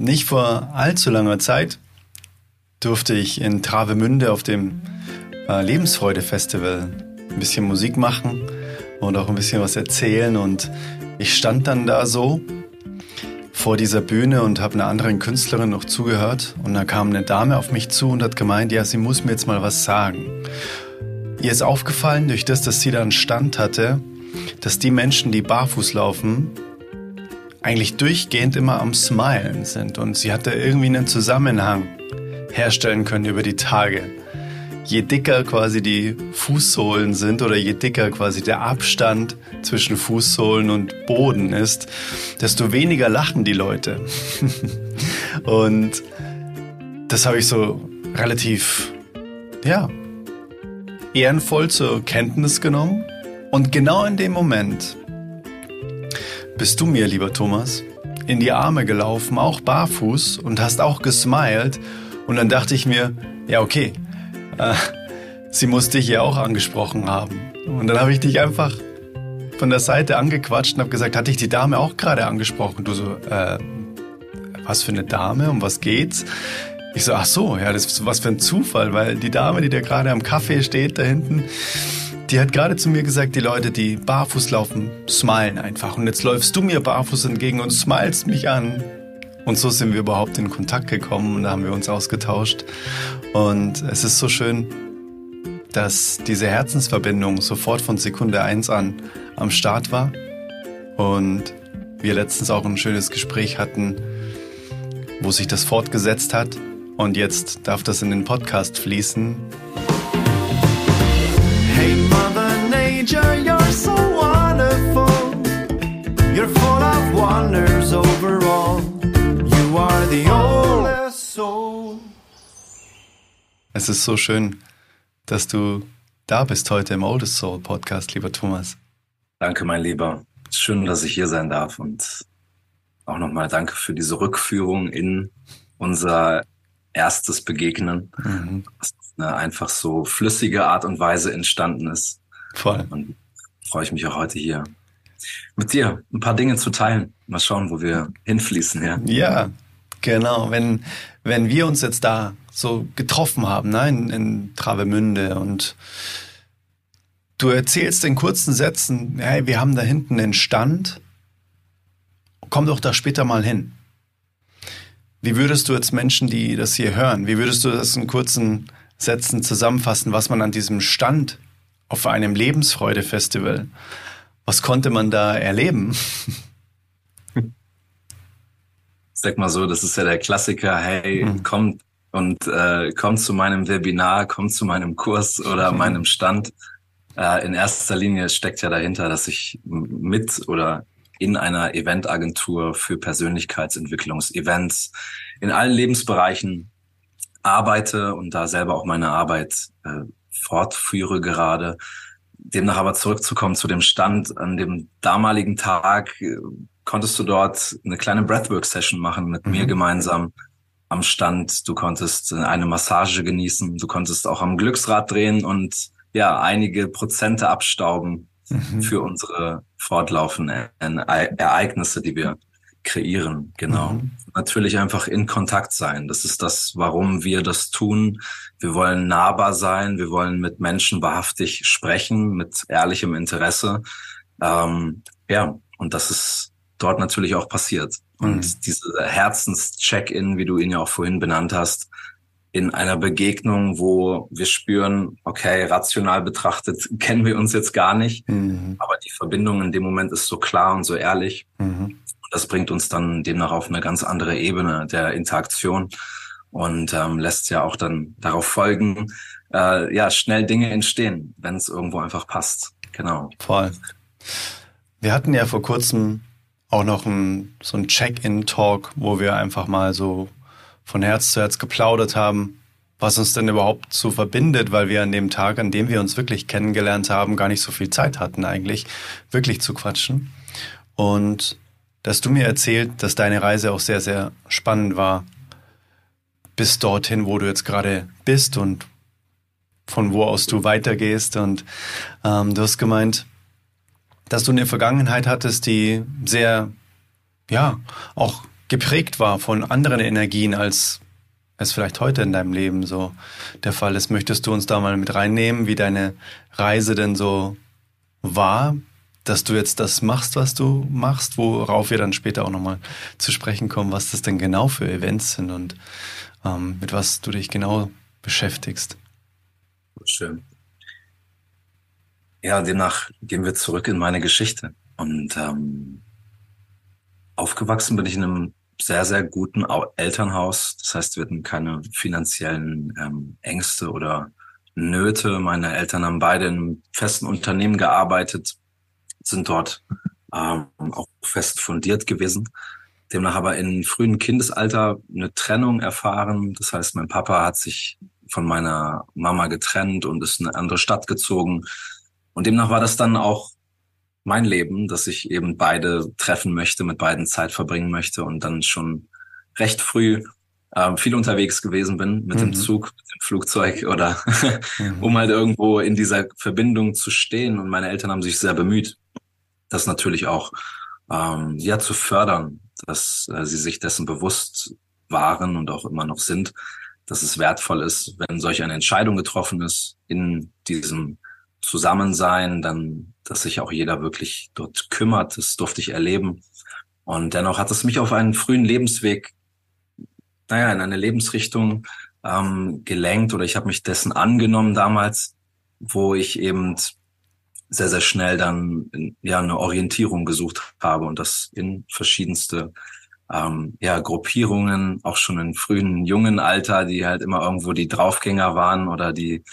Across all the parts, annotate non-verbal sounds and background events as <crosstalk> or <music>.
Nicht vor allzu langer Zeit durfte ich in Travemünde auf dem äh, Lebensfreude-Festival ein bisschen Musik machen und auch ein bisschen was erzählen. Und ich stand dann da so vor dieser Bühne und habe einer anderen Künstlerin noch zugehört. Und da kam eine Dame auf mich zu und hat gemeint, ja, sie muss mir jetzt mal was sagen. Ihr ist aufgefallen, durch das, dass sie da einen Stand hatte, dass die Menschen, die barfuß laufen, eigentlich durchgehend immer am Smilen sind. Und sie hatte irgendwie einen Zusammenhang herstellen können über die Tage. Je dicker quasi die Fußsohlen sind oder je dicker quasi der Abstand zwischen Fußsohlen und Boden ist, desto weniger lachen die Leute. <laughs> und das habe ich so relativ, ja, ehrenvoll zur Kenntnis genommen. Und genau in dem Moment bist du mir, lieber Thomas, in die Arme gelaufen, auch barfuß und hast auch gesmiled. Und dann dachte ich mir, ja, okay, äh, sie muss dich ja auch angesprochen haben. Und dann habe ich dich einfach von der Seite angequatscht und habe gesagt, hatte ich die Dame auch gerade angesprochen? Du so, äh, was für eine Dame, um was geht's? Ich so, ach so, ja, das ist was für ein Zufall, weil die Dame, die da gerade am Kaffee steht, da hinten, die hat gerade zu mir gesagt, die Leute, die barfuß laufen, smilen einfach. Und jetzt läufst du mir barfuß entgegen und smilest mich an. Und so sind wir überhaupt in Kontakt gekommen und da haben wir uns ausgetauscht. Und es ist so schön, dass diese Herzensverbindung sofort von Sekunde eins an am Start war. Und wir letztens auch ein schönes Gespräch hatten, wo sich das fortgesetzt hat. Und jetzt darf das in den Podcast fließen. You're full of wonders overall. You are the oldest soul. Es ist so schön, dass du da bist heute im Oldest Soul Podcast, lieber Thomas. Danke, mein Lieber. Schön, dass ich hier sein darf und auch nochmal danke für diese Rückführung in unser erstes Begegnen, mhm. was auf eine einfach so flüssige Art und Weise entstanden ist. Voll. Und freue ich mich auch heute hier mit dir ein paar Dinge zu teilen. Mal schauen, wo wir hinfließen, ja. Ja, genau. Wenn, wenn wir uns jetzt da so getroffen haben, ne, in, in Travemünde und du erzählst in kurzen Sätzen, hey, wir haben da hinten den Stand, komm doch da später mal hin. Wie würdest du jetzt Menschen, die das hier hören, wie würdest du das in kurzen Sätzen zusammenfassen, was man an diesem Stand auf einem Lebensfreude-Festival, was konnte man da erleben? Sag mal so, das ist ja der Klassiker, hey, mhm. kommt und äh, kommt zu meinem Webinar, kommt zu meinem Kurs oder mhm. meinem Stand. Äh, in erster Linie steckt ja dahinter, dass ich mit oder in einer Eventagentur für Persönlichkeitsentwicklungsevents in allen Lebensbereichen arbeite und da selber auch meine Arbeit äh, fortführe gerade. Demnach aber zurückzukommen zu dem Stand an dem damaligen Tag, äh, konntest du dort eine kleine Breathwork-Session machen mit mhm. mir gemeinsam am Stand. Du konntest eine Massage genießen. Du konntest auch am Glücksrad drehen und ja, einige Prozente abstauben mhm. für unsere fortlaufenden Ereignisse, die wir kreieren. Genau. Mhm. Natürlich einfach in Kontakt sein. Das ist das, warum wir das tun. Wir wollen nahbar sein. Wir wollen mit Menschen wahrhaftig sprechen, mit ehrlichem Interesse. Ähm, ja, und das ist dort natürlich auch passiert. Und mhm. diese Herzenscheck-in, wie du ihn ja auch vorhin benannt hast, in einer Begegnung, wo wir spüren, okay, rational betrachtet <laughs> kennen wir uns jetzt gar nicht, mhm. aber die Verbindung in dem Moment ist so klar und so ehrlich. Mhm. Das bringt uns dann demnach auf eine ganz andere Ebene der Interaktion und ähm, lässt ja auch dann darauf folgen, äh, ja, schnell Dinge entstehen, wenn es irgendwo einfach passt. Genau. Voll. Wir hatten ja vor kurzem auch noch ein, so ein Check-in-Talk, wo wir einfach mal so von Herz zu Herz geplaudert haben, was uns denn überhaupt so verbindet, weil wir an dem Tag, an dem wir uns wirklich kennengelernt haben, gar nicht so viel Zeit hatten eigentlich, wirklich zu quatschen. Und dass du mir erzählt, dass deine Reise auch sehr, sehr spannend war, bis dorthin, wo du jetzt gerade bist und von wo aus du weitergehst. Und ähm, du hast gemeint, dass du eine Vergangenheit hattest, die sehr, ja, auch geprägt war von anderen Energien, als es vielleicht heute in deinem Leben so der Fall ist. Möchtest du uns da mal mit reinnehmen, wie deine Reise denn so war, dass du jetzt das machst, was du machst, worauf wir dann später auch nochmal zu sprechen kommen, was das denn genau für Events sind und ähm, mit was du dich genau beschäftigst. Schön. Ja, demnach gehen wir zurück in meine Geschichte. Und ähm, aufgewachsen bin ich in einem sehr, sehr guten Elternhaus. Das heißt, wir hatten keine finanziellen ähm, Ängste oder Nöte. Meine Eltern haben beide in festen Unternehmen gearbeitet, sind dort ähm, auch fest fundiert gewesen. Demnach aber in frühen Kindesalter eine Trennung erfahren. Das heißt, mein Papa hat sich von meiner Mama getrennt und ist in eine andere Stadt gezogen. Und demnach war das dann auch mein Leben, dass ich eben beide treffen möchte, mit beiden Zeit verbringen möchte und dann schon recht früh ähm, viel unterwegs gewesen bin mit mhm. dem Zug, mit dem Flugzeug oder <laughs> <laughs> um halt irgendwo in dieser Verbindung zu stehen. Und meine Eltern haben sich sehr bemüht, das natürlich auch ähm, ja zu fördern, dass äh, sie sich dessen bewusst waren und auch immer noch sind, dass es wertvoll ist, wenn solch eine Entscheidung getroffen ist in diesem Zusammensein, dann, dass sich auch jeder wirklich dort kümmert. Das durfte ich erleben. Und dennoch hat es mich auf einen frühen Lebensweg, naja, in eine Lebensrichtung ähm, gelenkt oder ich habe mich dessen angenommen damals, wo ich eben sehr, sehr schnell dann ja eine Orientierung gesucht habe und das in verschiedenste ähm, ja, Gruppierungen, auch schon in frühen jungen Alter, die halt immer irgendwo die Draufgänger waren oder die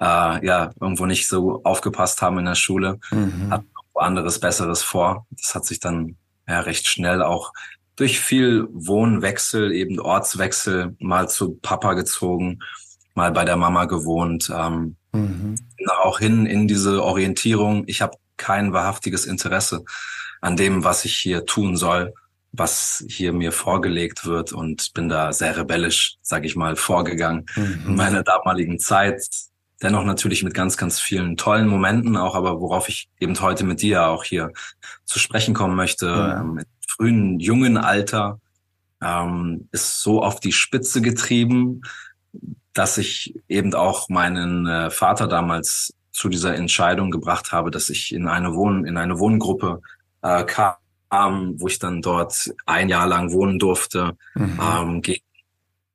äh, ja irgendwo nicht so aufgepasst haben in der Schule, mhm. hatten anderes, Besseres vor. Das hat sich dann ja recht schnell auch durch viel Wohnwechsel, eben Ortswechsel, mal zu Papa gezogen, mal bei der Mama gewohnt, ähm, mhm. auch hin in diese Orientierung. Ich habe kein wahrhaftiges Interesse an dem, was ich hier tun soll, was hier mir vorgelegt wird und bin da sehr rebellisch, sage ich mal, vorgegangen mhm. in meiner damaligen Zeit dennoch natürlich mit ganz, ganz vielen tollen Momenten auch, aber worauf ich eben heute mit dir auch hier zu sprechen kommen möchte, ja. ähm, mit frühen, jungen Alter, ähm, ist so auf die Spitze getrieben, dass ich eben auch meinen äh, Vater damals zu dieser Entscheidung gebracht habe, dass ich in eine Wohn in eine Wohngruppe äh, kam, wo ich dann dort ein Jahr lang wohnen durfte, mhm. ähm, gegen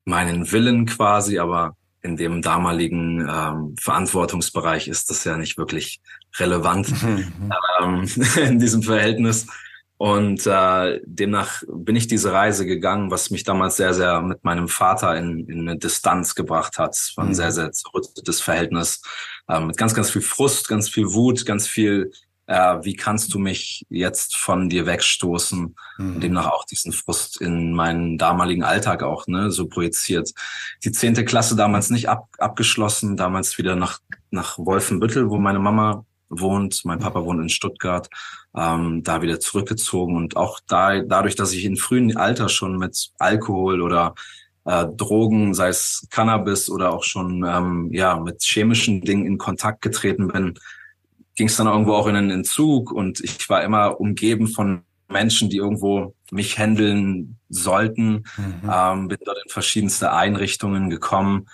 meinen Willen quasi, aber in dem damaligen ähm, Verantwortungsbereich ist das ja nicht wirklich relevant mhm. ähm, <laughs> in diesem Verhältnis. Und äh, demnach bin ich diese Reise gegangen, was mich damals sehr, sehr mit meinem Vater in, in eine Distanz gebracht hat. Es war ein mhm. sehr, sehr zerrüttetes Verhältnis äh, mit ganz, ganz viel Frust, ganz viel Wut, ganz viel äh, wie kannst du mich jetzt von dir wegstoßen mhm. und demnach auch diesen Frust in meinen damaligen Alltag auch ne, so projiziert. Die zehnte Klasse damals nicht ab, abgeschlossen, damals wieder nach, nach Wolfenbüttel, wo meine Mama wohnt, mein Papa wohnt in Stuttgart, ähm, da wieder zurückgezogen und auch da, dadurch, dass ich in frühen Alter schon mit Alkohol oder äh, Drogen, sei es Cannabis oder auch schon ähm, ja mit chemischen Dingen in Kontakt getreten bin, ging es dann irgendwo auch in einen Entzug und ich war immer umgeben von Menschen, die irgendwo mich handeln sollten. Mhm. Ähm, bin dort in verschiedenste Einrichtungen gekommen,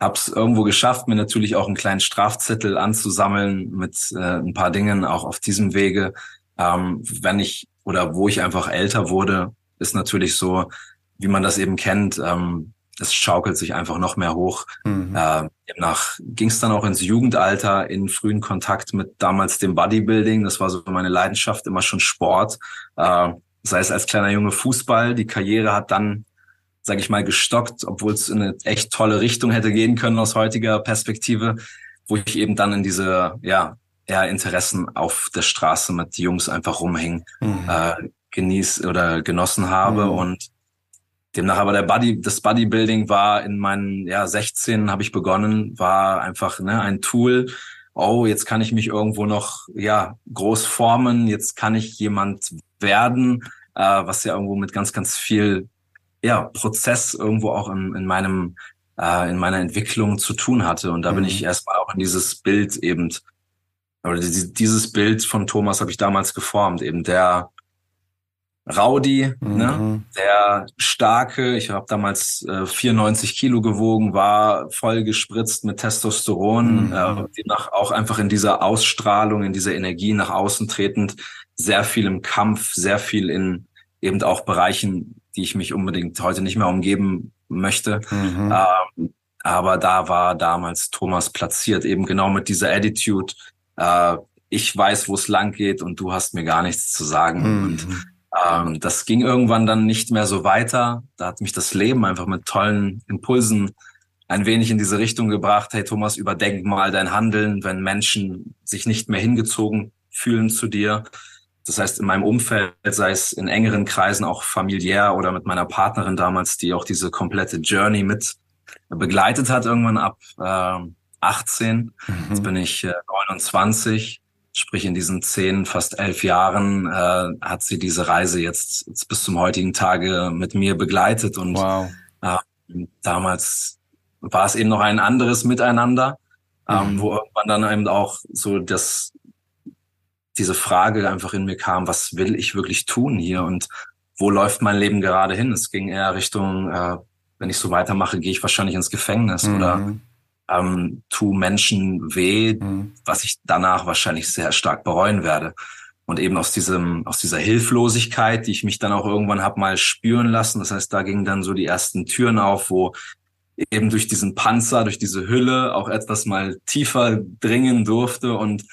hab's irgendwo geschafft, mir natürlich auch einen kleinen Strafzettel anzusammeln mit äh, ein paar Dingen auch auf diesem Wege. Ähm, wenn ich oder wo ich einfach älter wurde, ist natürlich so, wie man das eben kennt. Ähm, es schaukelt sich einfach noch mehr hoch. Mhm. Äh, demnach ging es dann auch ins Jugendalter in frühen Kontakt mit damals dem Bodybuilding. Das war so meine Leidenschaft, immer schon Sport. Äh, sei es als kleiner Junge Fußball. Die Karriere hat dann, sage ich mal, gestockt, obwohl es in eine echt tolle Richtung hätte gehen können aus heutiger Perspektive, wo ich eben dann in diese, ja, eher Interessen auf der Straße mit Jungs einfach rumhängen, mhm. äh, genieß oder genossen habe mhm. und Demnach aber der Body, das Bodybuilding war in meinen ja 16 habe ich begonnen, war einfach ne, ein Tool. Oh, jetzt kann ich mich irgendwo noch ja groß formen, jetzt kann ich jemand werden, äh, was ja irgendwo mit ganz ganz viel ja Prozess irgendwo auch in, in meinem äh, in meiner Entwicklung zu tun hatte und da mhm. bin ich erstmal auch in dieses Bild eben oder dieses Bild von Thomas habe ich damals geformt, eben der Rowdy, ne? mhm. ne? der starke, ich habe damals äh, 94 Kilo gewogen, war voll gespritzt mit Testosteron, mhm. äh, demnach auch einfach in dieser Ausstrahlung, in dieser Energie nach außen tretend, sehr viel im Kampf, sehr viel in eben auch Bereichen, die ich mich unbedingt heute nicht mehr umgeben möchte. Mhm. Ähm, aber da war damals Thomas platziert, eben genau mit dieser Attitude, äh, ich weiß, wo es lang geht und du hast mir gar nichts zu sagen. Mhm. Und ähm, das ging irgendwann dann nicht mehr so weiter. Da hat mich das Leben einfach mit tollen Impulsen ein wenig in diese Richtung gebracht. Hey Thomas, überdenk mal dein Handeln, wenn Menschen sich nicht mehr hingezogen fühlen zu dir. Das heißt, in meinem Umfeld, sei es in engeren Kreisen, auch familiär oder mit meiner Partnerin damals, die auch diese komplette Journey mit begleitet hat, irgendwann ab äh, 18. Mhm. Jetzt bin ich äh, 29 Sprich, in diesen zehn, fast elf Jahren äh, hat sie diese Reise jetzt, jetzt bis zum heutigen Tage mit mir begleitet. Und wow. äh, damals war es eben noch ein anderes Miteinander, ähm, mhm. wo irgendwann dann eben auch so das, diese Frage einfach in mir kam, was will ich wirklich tun hier und wo läuft mein Leben gerade hin? Es ging eher Richtung, äh, wenn ich so weitermache, gehe ich wahrscheinlich ins Gefängnis mhm. oder ähm, tu Menschen weh, mhm. was ich danach wahrscheinlich sehr stark bereuen werde. Und eben aus diesem, aus dieser Hilflosigkeit, die ich mich dann auch irgendwann hab mal spüren lassen. Das heißt, da gingen dann so die ersten Türen auf, wo eben durch diesen Panzer, durch diese Hülle auch etwas mal tiefer dringen durfte und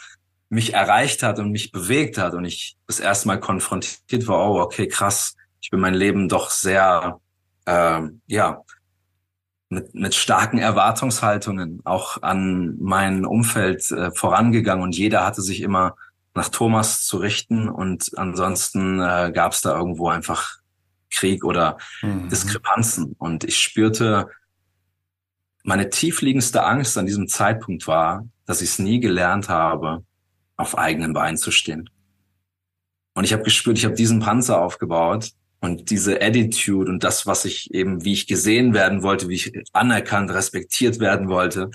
mich erreicht hat und mich bewegt hat und ich das erste Mal konfrontiert war, oh, okay, krass, ich bin mein Leben doch sehr, äh, ja, mit, mit starken Erwartungshaltungen auch an mein Umfeld äh, vorangegangen und jeder hatte sich immer nach Thomas zu richten und ansonsten äh, gab es da irgendwo einfach Krieg oder mhm. Diskrepanzen und ich spürte, meine tiefliegendste Angst an diesem Zeitpunkt war, dass ich es nie gelernt habe, auf eigenen Beinen zu stehen. Und ich habe gespürt, ich habe diesen Panzer aufgebaut und diese Attitude und das, was ich eben, wie ich gesehen werden wollte, wie ich anerkannt, respektiert werden wollte,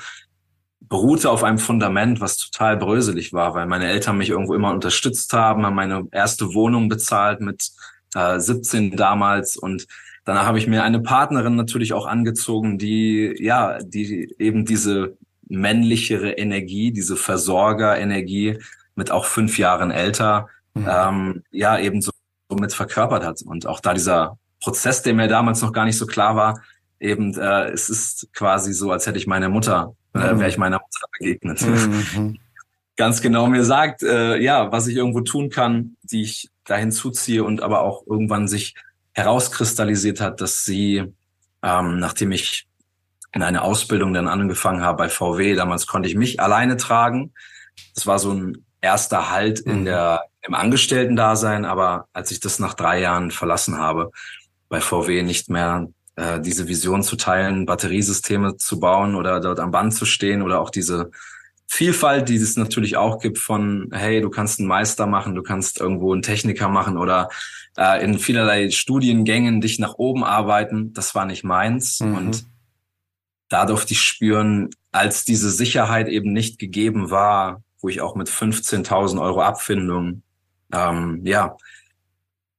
beruhte auf einem Fundament, was total bröselig war, weil meine Eltern mich irgendwo immer unterstützt haben, haben meine erste Wohnung bezahlt mit äh, 17 damals und danach habe ich mir eine Partnerin natürlich auch angezogen, die ja, die eben diese männlichere Energie, diese Versorgerenergie mit auch fünf Jahren älter, mhm. ähm, ja eben so mit verkörpert hat. Und auch da dieser Prozess, der mir damals noch gar nicht so klar war, eben, äh, es ist quasi so, als hätte ich meine Mutter, äh, mhm. wäre ich meiner Mutter begegnet. Mhm. <laughs> Ganz genau mir sagt, äh, ja, was ich irgendwo tun kann, die ich dahin zuziehe und aber auch irgendwann sich herauskristallisiert hat, dass sie, ähm, nachdem ich in eine Ausbildung dann angefangen habe bei VW, damals konnte ich mich alleine tragen. Das war so ein erster Halt in mhm. der im Angestellten-Dasein, aber als ich das nach drei Jahren verlassen habe, bei VW nicht mehr äh, diese Vision zu teilen, Batteriesysteme zu bauen oder dort am Band zu stehen oder auch diese Vielfalt, die es natürlich auch gibt von, hey, du kannst einen Meister machen, du kannst irgendwo einen Techniker machen oder äh, in vielerlei Studiengängen dich nach oben arbeiten, das war nicht meins. Mhm. Und da durfte ich spüren, als diese Sicherheit eben nicht gegeben war, wo ich auch mit 15.000 Euro Abfindung ähm, ja,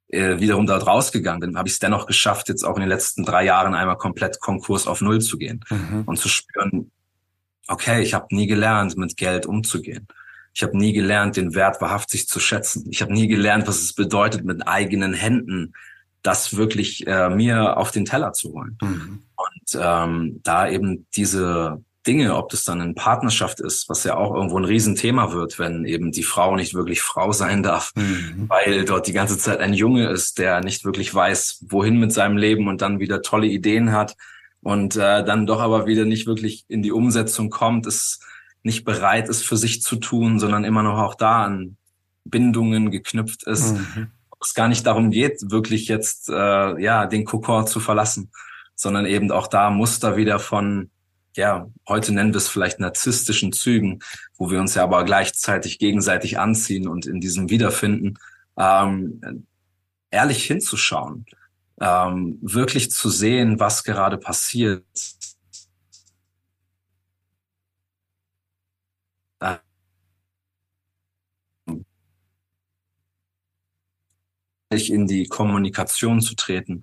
äh, wiederum dort rausgegangen bin, habe ich es dennoch geschafft, jetzt auch in den letzten drei Jahren einmal komplett Konkurs auf Null zu gehen mhm. und zu spüren, okay, ich habe nie gelernt, mit Geld umzugehen. Ich habe nie gelernt, den Wert wahrhaftig zu schätzen. Ich habe nie gelernt, was es bedeutet, mit eigenen Händen das wirklich äh, mir auf den Teller zu holen. Mhm. Und ähm, da eben diese Dinge, ob das dann in Partnerschaft ist, was ja auch irgendwo ein Riesenthema wird, wenn eben die Frau nicht wirklich Frau sein darf, mhm. weil dort die ganze Zeit ein Junge ist, der nicht wirklich weiß, wohin mit seinem Leben und dann wieder tolle Ideen hat und äh, dann doch aber wieder nicht wirklich in die Umsetzung kommt, ist nicht bereit ist für sich zu tun, sondern immer noch auch da an Bindungen geknüpft ist. Mhm. Es gar nicht darum geht, wirklich jetzt äh, ja den Kokor zu verlassen, sondern eben auch da Muster wieder von ja, heute nennen wir es vielleicht narzisstischen Zügen, wo wir uns ja aber gleichzeitig gegenseitig anziehen und in diesem wiederfinden, ähm, ehrlich hinzuschauen, ähm, wirklich zu sehen, was gerade passiert. In die Kommunikation zu treten.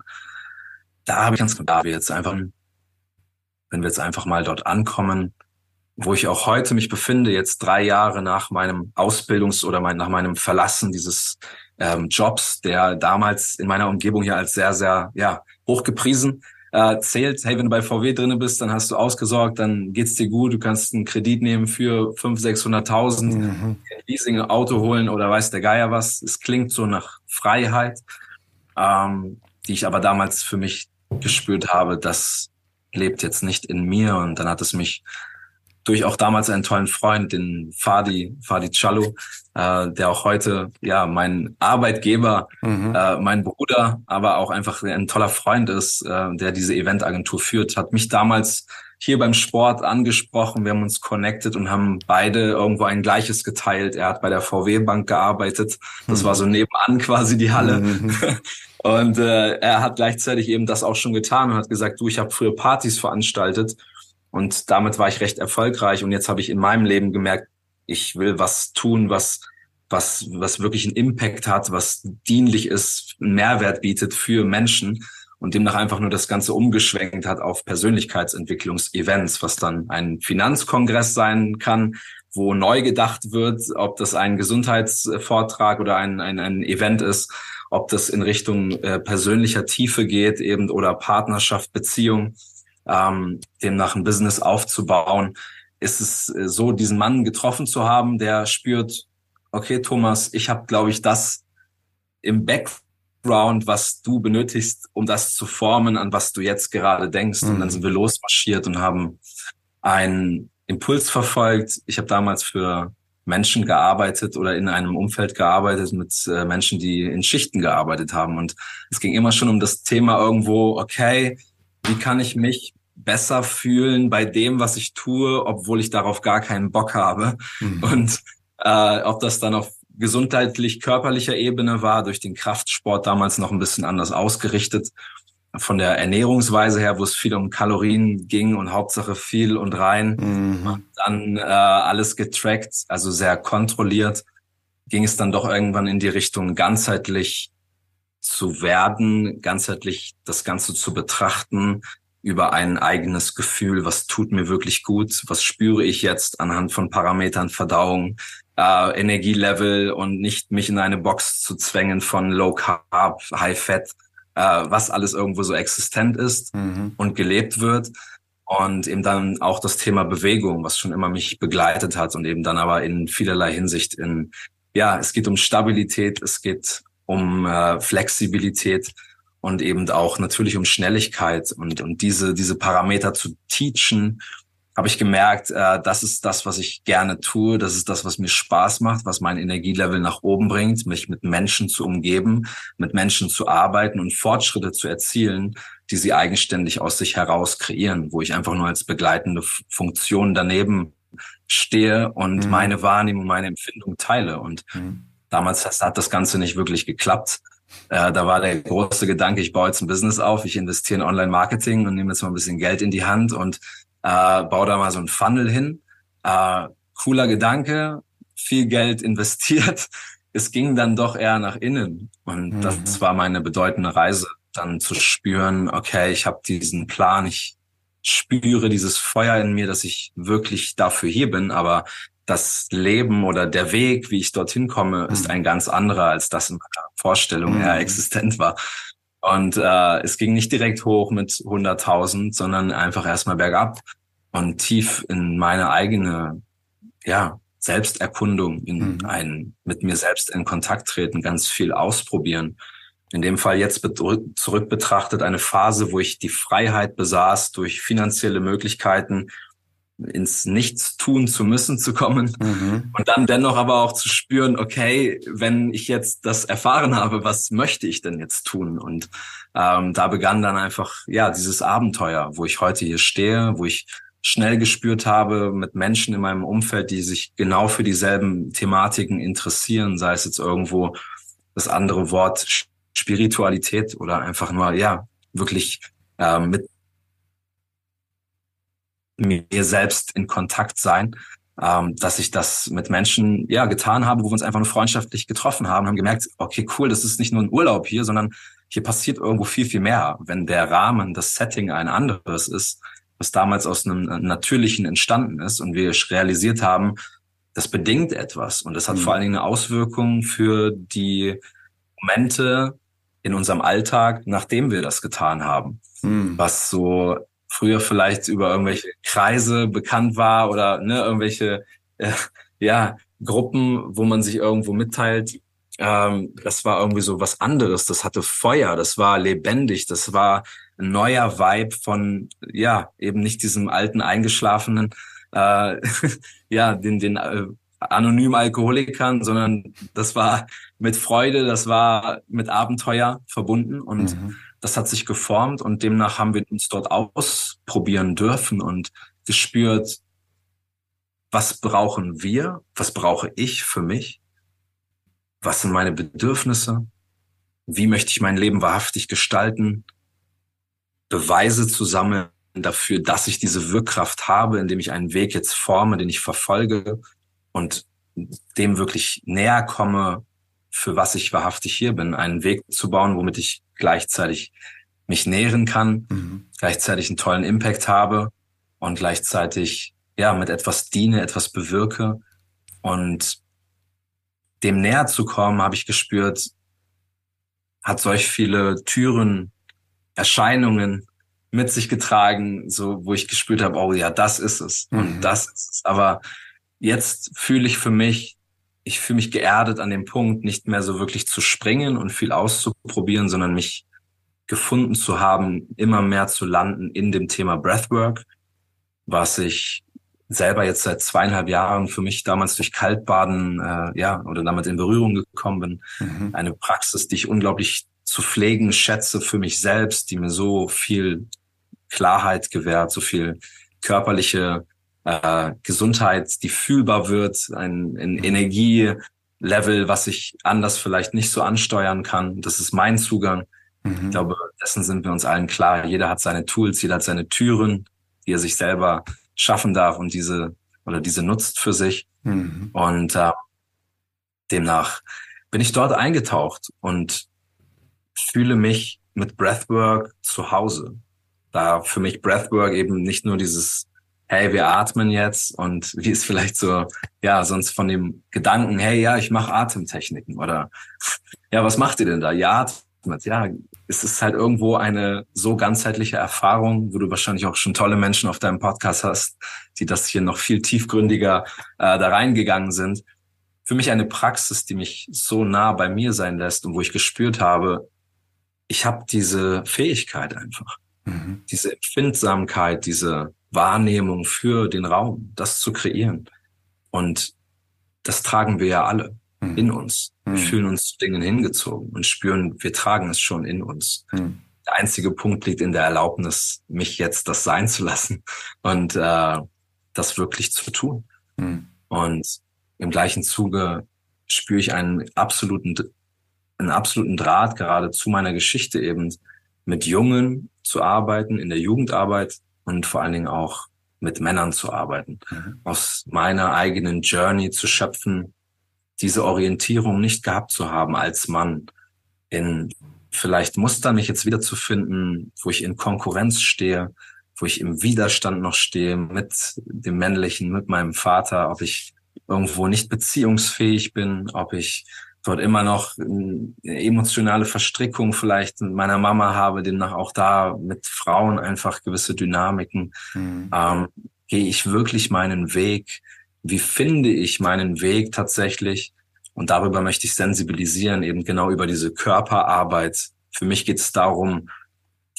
Da habe ich ganz klar, wir jetzt einfach, wenn wir jetzt einfach mal dort ankommen, wo ich auch heute mich befinde, jetzt drei Jahre nach meinem Ausbildungs- oder mein, nach meinem Verlassen dieses ähm, Jobs, der damals in meiner Umgebung hier als sehr, sehr ja, hochgepriesen äh, zählt. Hey, wenn du bei VW drinne bist, dann hast du ausgesorgt, dann geht's dir gut, du kannst einen Kredit nehmen für 500.000, 600.000, mhm. Leasing, Auto holen oder weiß der Geier was. Es klingt so nach Freiheit, ähm, die ich aber damals für mich gespürt habe, das lebt jetzt nicht in mir und dann hat es mich durch auch damals einen tollen Freund, den Fadi, Fadi Challo, äh, der auch heute ja mein Arbeitgeber, mhm. äh, mein Bruder, aber auch einfach ein toller Freund ist, äh, der diese Eventagentur führt, hat mich damals hier beim Sport angesprochen. Wir haben uns connected und haben beide irgendwo ein Gleiches geteilt. Er hat bei der VW Bank gearbeitet. Das mhm. war so nebenan quasi die Halle. Mhm. <laughs> Und äh, er hat gleichzeitig eben das auch schon getan und hat gesagt, du, ich habe früher Partys veranstaltet und damit war ich recht erfolgreich. Und jetzt habe ich in meinem Leben gemerkt, ich will was tun, was, was, was wirklich einen Impact hat, was dienlich ist, einen Mehrwert bietet für Menschen und demnach einfach nur das Ganze umgeschwenkt hat auf Persönlichkeitsentwicklungsevents, was dann ein Finanzkongress sein kann, wo neu gedacht wird, ob das ein Gesundheitsvortrag oder ein, ein, ein Event ist, ob das in Richtung äh, persönlicher Tiefe geht eben oder Partnerschaft, Beziehung ähm, demnach ein Business aufzubauen, ist es äh, so, diesen Mann getroffen zu haben, der spürt, okay, Thomas, ich habe, glaube ich, das im Background, was du benötigst, um das zu formen, an was du jetzt gerade denkst. Mhm. Und dann mhm. sind wir losmarschiert und haben einen Impuls verfolgt. Ich habe damals für Menschen gearbeitet oder in einem Umfeld gearbeitet mit äh, Menschen, die in Schichten gearbeitet haben. Und es ging immer schon um das Thema irgendwo, okay, wie kann ich mich besser fühlen bei dem, was ich tue, obwohl ich darauf gar keinen Bock habe. Mhm. Und äh, ob das dann auf gesundheitlich körperlicher Ebene war, durch den Kraftsport damals noch ein bisschen anders ausgerichtet. Von der Ernährungsweise her, wo es viel um Kalorien ging und Hauptsache viel und rein. Mhm. Dann äh, alles getrackt, also sehr kontrolliert, ging es dann doch irgendwann in die Richtung ganzheitlich zu werden, ganzheitlich das Ganze zu betrachten, über ein eigenes Gefühl, was tut mir wirklich gut, was spüre ich jetzt anhand von Parametern Verdauung, äh, Energielevel und nicht mich in eine Box zu zwängen von Low Carb, High Fat, äh, was alles irgendwo so existent ist mhm. und gelebt wird. Und eben dann auch das Thema Bewegung, was schon immer mich begleitet hat und eben dann aber in vielerlei Hinsicht in, ja, es geht um Stabilität, es geht um äh, Flexibilität, und eben auch natürlich um Schnelligkeit und, und diese, diese Parameter zu teachen, habe ich gemerkt, äh, das ist das, was ich gerne tue, das ist das, was mir Spaß macht, was mein Energielevel nach oben bringt, mich mit Menschen zu umgeben, mit Menschen zu arbeiten und Fortschritte zu erzielen, die sie eigenständig aus sich heraus kreieren, wo ich einfach nur als begleitende Funktion daneben stehe und mhm. meine Wahrnehmung, meine Empfindung teile. Und mhm. damals hat das Ganze nicht wirklich geklappt. Äh, da war der große Gedanke, ich baue jetzt ein Business auf, ich investiere in Online-Marketing und nehme jetzt mal ein bisschen Geld in die Hand und äh, baue da mal so ein Funnel hin. Äh, cooler Gedanke, viel Geld investiert. <laughs> Es ging dann doch eher nach innen. Und mhm. das war meine bedeutende Reise, dann zu spüren, okay, ich habe diesen Plan, ich spüre dieses Feuer in mir, dass ich wirklich dafür hier bin, aber das Leben oder der Weg, wie ich dorthin komme, ist mhm. ein ganz anderer, als das in meiner Vorstellung mhm. eher existent war. Und äh, es ging nicht direkt hoch mit 100.000, sondern einfach erstmal bergab und tief in meine eigene, ja, Selbsterkundung, in mhm. ein, mit mir selbst in Kontakt treten, ganz viel ausprobieren. In dem Fall jetzt zurück betrachtet eine Phase, wo ich die Freiheit besaß, durch finanzielle Möglichkeiten ins Nichts tun zu müssen zu kommen mhm. und dann dennoch aber auch zu spüren, okay, wenn ich jetzt das erfahren habe, was möchte ich denn jetzt tun? Und ähm, da begann dann einfach ja dieses Abenteuer, wo ich heute hier stehe, wo ich schnell gespürt habe mit Menschen in meinem Umfeld, die sich genau für dieselben Thematiken interessieren, sei es jetzt irgendwo das andere Wort Spiritualität oder einfach nur ja wirklich äh, mit mir selbst in Kontakt sein, ähm, dass ich das mit Menschen ja getan habe, wo wir uns einfach nur freundschaftlich getroffen haben, haben gemerkt, okay, cool, das ist nicht nur ein Urlaub hier, sondern hier passiert irgendwo viel, viel mehr. Wenn der Rahmen, das Setting ein anderes ist, was damals aus einem Natürlichen entstanden ist und wir realisiert haben, das bedingt etwas und das hat mhm. vor allen Dingen eine Auswirkung für die Momente in unserem Alltag, nachdem wir das getan haben. Mhm. Was so früher vielleicht über irgendwelche Kreise bekannt war oder ne, irgendwelche äh, ja, Gruppen, wo man sich irgendwo mitteilt. Ähm, das war irgendwie so was anderes. Das hatte Feuer, das war lebendig, das war ein neuer Vibe von, ja, eben nicht diesem alten, eingeschlafenen, äh, <laughs> ja, den, den äh, anonymen Alkoholikern, sondern das war mit Freude, das war mit Abenteuer verbunden und mhm das hat sich geformt und demnach haben wir uns dort ausprobieren dürfen und gespürt, was brauchen wir, was brauche ich für mich, was sind meine Bedürfnisse, wie möchte ich mein Leben wahrhaftig gestalten, Beweise zu sammeln dafür, dass ich diese Wirkkraft habe, indem ich einen Weg jetzt forme, den ich verfolge und dem wirklich näher komme, für was ich wahrhaftig hier bin, einen Weg zu bauen, womit ich gleichzeitig mich nähren kann, mhm. gleichzeitig einen tollen Impact habe und gleichzeitig ja mit etwas diene, etwas bewirke und dem näher zu kommen, habe ich gespürt, hat solch viele Türen, Erscheinungen mit sich getragen, so wo ich gespürt habe, oh ja, das ist es mhm. und das ist es. Aber jetzt fühle ich für mich, ich fühle mich geerdet an dem Punkt, nicht mehr so wirklich zu springen und viel auszuprobieren, sondern mich gefunden zu haben, immer mehr zu landen in dem Thema Breathwork, was ich selber jetzt seit zweieinhalb Jahren für mich damals durch Kaltbaden, äh, ja, oder damit in Berührung gekommen bin. Mhm. Eine Praxis, die ich unglaublich zu pflegen schätze für mich selbst, die mir so viel Klarheit gewährt, so viel körperliche äh, Gesundheit, die fühlbar wird, ein, ein mhm. Energielevel, was ich anders vielleicht nicht so ansteuern kann. Das ist mein Zugang. Mhm. Ich glaube, dessen sind wir uns allen klar. Jeder hat seine Tools, jeder hat seine Türen, die er sich selber schaffen darf und diese oder diese nutzt für sich. Mhm. Und äh, demnach bin ich dort eingetaucht und fühle mich mit Breathwork zu Hause. Da für mich Breathwork eben nicht nur dieses hey, wir atmen jetzt und wie ist vielleicht so, ja, sonst von dem Gedanken, hey, ja, ich mache Atemtechniken oder ja, was macht ihr denn da? Ja, atmet. Ja, es ist halt irgendwo eine so ganzheitliche Erfahrung, wo du wahrscheinlich auch schon tolle Menschen auf deinem Podcast hast, die das hier noch viel tiefgründiger äh, da reingegangen sind. Für mich eine Praxis, die mich so nah bei mir sein lässt und wo ich gespürt habe, ich habe diese Fähigkeit einfach, mhm. diese Empfindsamkeit, diese Wahrnehmung für den Raum, das zu kreieren. Und das tragen wir ja alle mhm. in uns. Wir mhm. fühlen uns Dingen hingezogen und spüren, wir tragen es schon in uns. Mhm. Der einzige Punkt liegt in der Erlaubnis, mich jetzt das sein zu lassen <laughs> und äh, das wirklich zu tun. Mhm. Und im gleichen Zuge spüre ich einen absoluten, einen absoluten Draht gerade zu meiner Geschichte eben mit Jungen zu arbeiten, in der Jugendarbeit und vor allen Dingen auch mit Männern zu arbeiten, mhm. aus meiner eigenen Journey zu schöpfen, diese Orientierung nicht gehabt zu haben als Mann, in vielleicht Mustern mich jetzt wiederzufinden, wo ich in Konkurrenz stehe, wo ich im Widerstand noch stehe mit dem Männlichen, mit meinem Vater, ob ich irgendwo nicht beziehungsfähig bin, ob ich dort immer noch eine emotionale Verstrickung vielleicht mit meiner Mama habe, demnach auch da mit Frauen einfach gewisse Dynamiken. Mhm. Ähm, gehe ich wirklich meinen Weg? Wie finde ich meinen Weg tatsächlich? Und darüber möchte ich sensibilisieren, eben genau über diese Körperarbeit. Für mich geht es darum,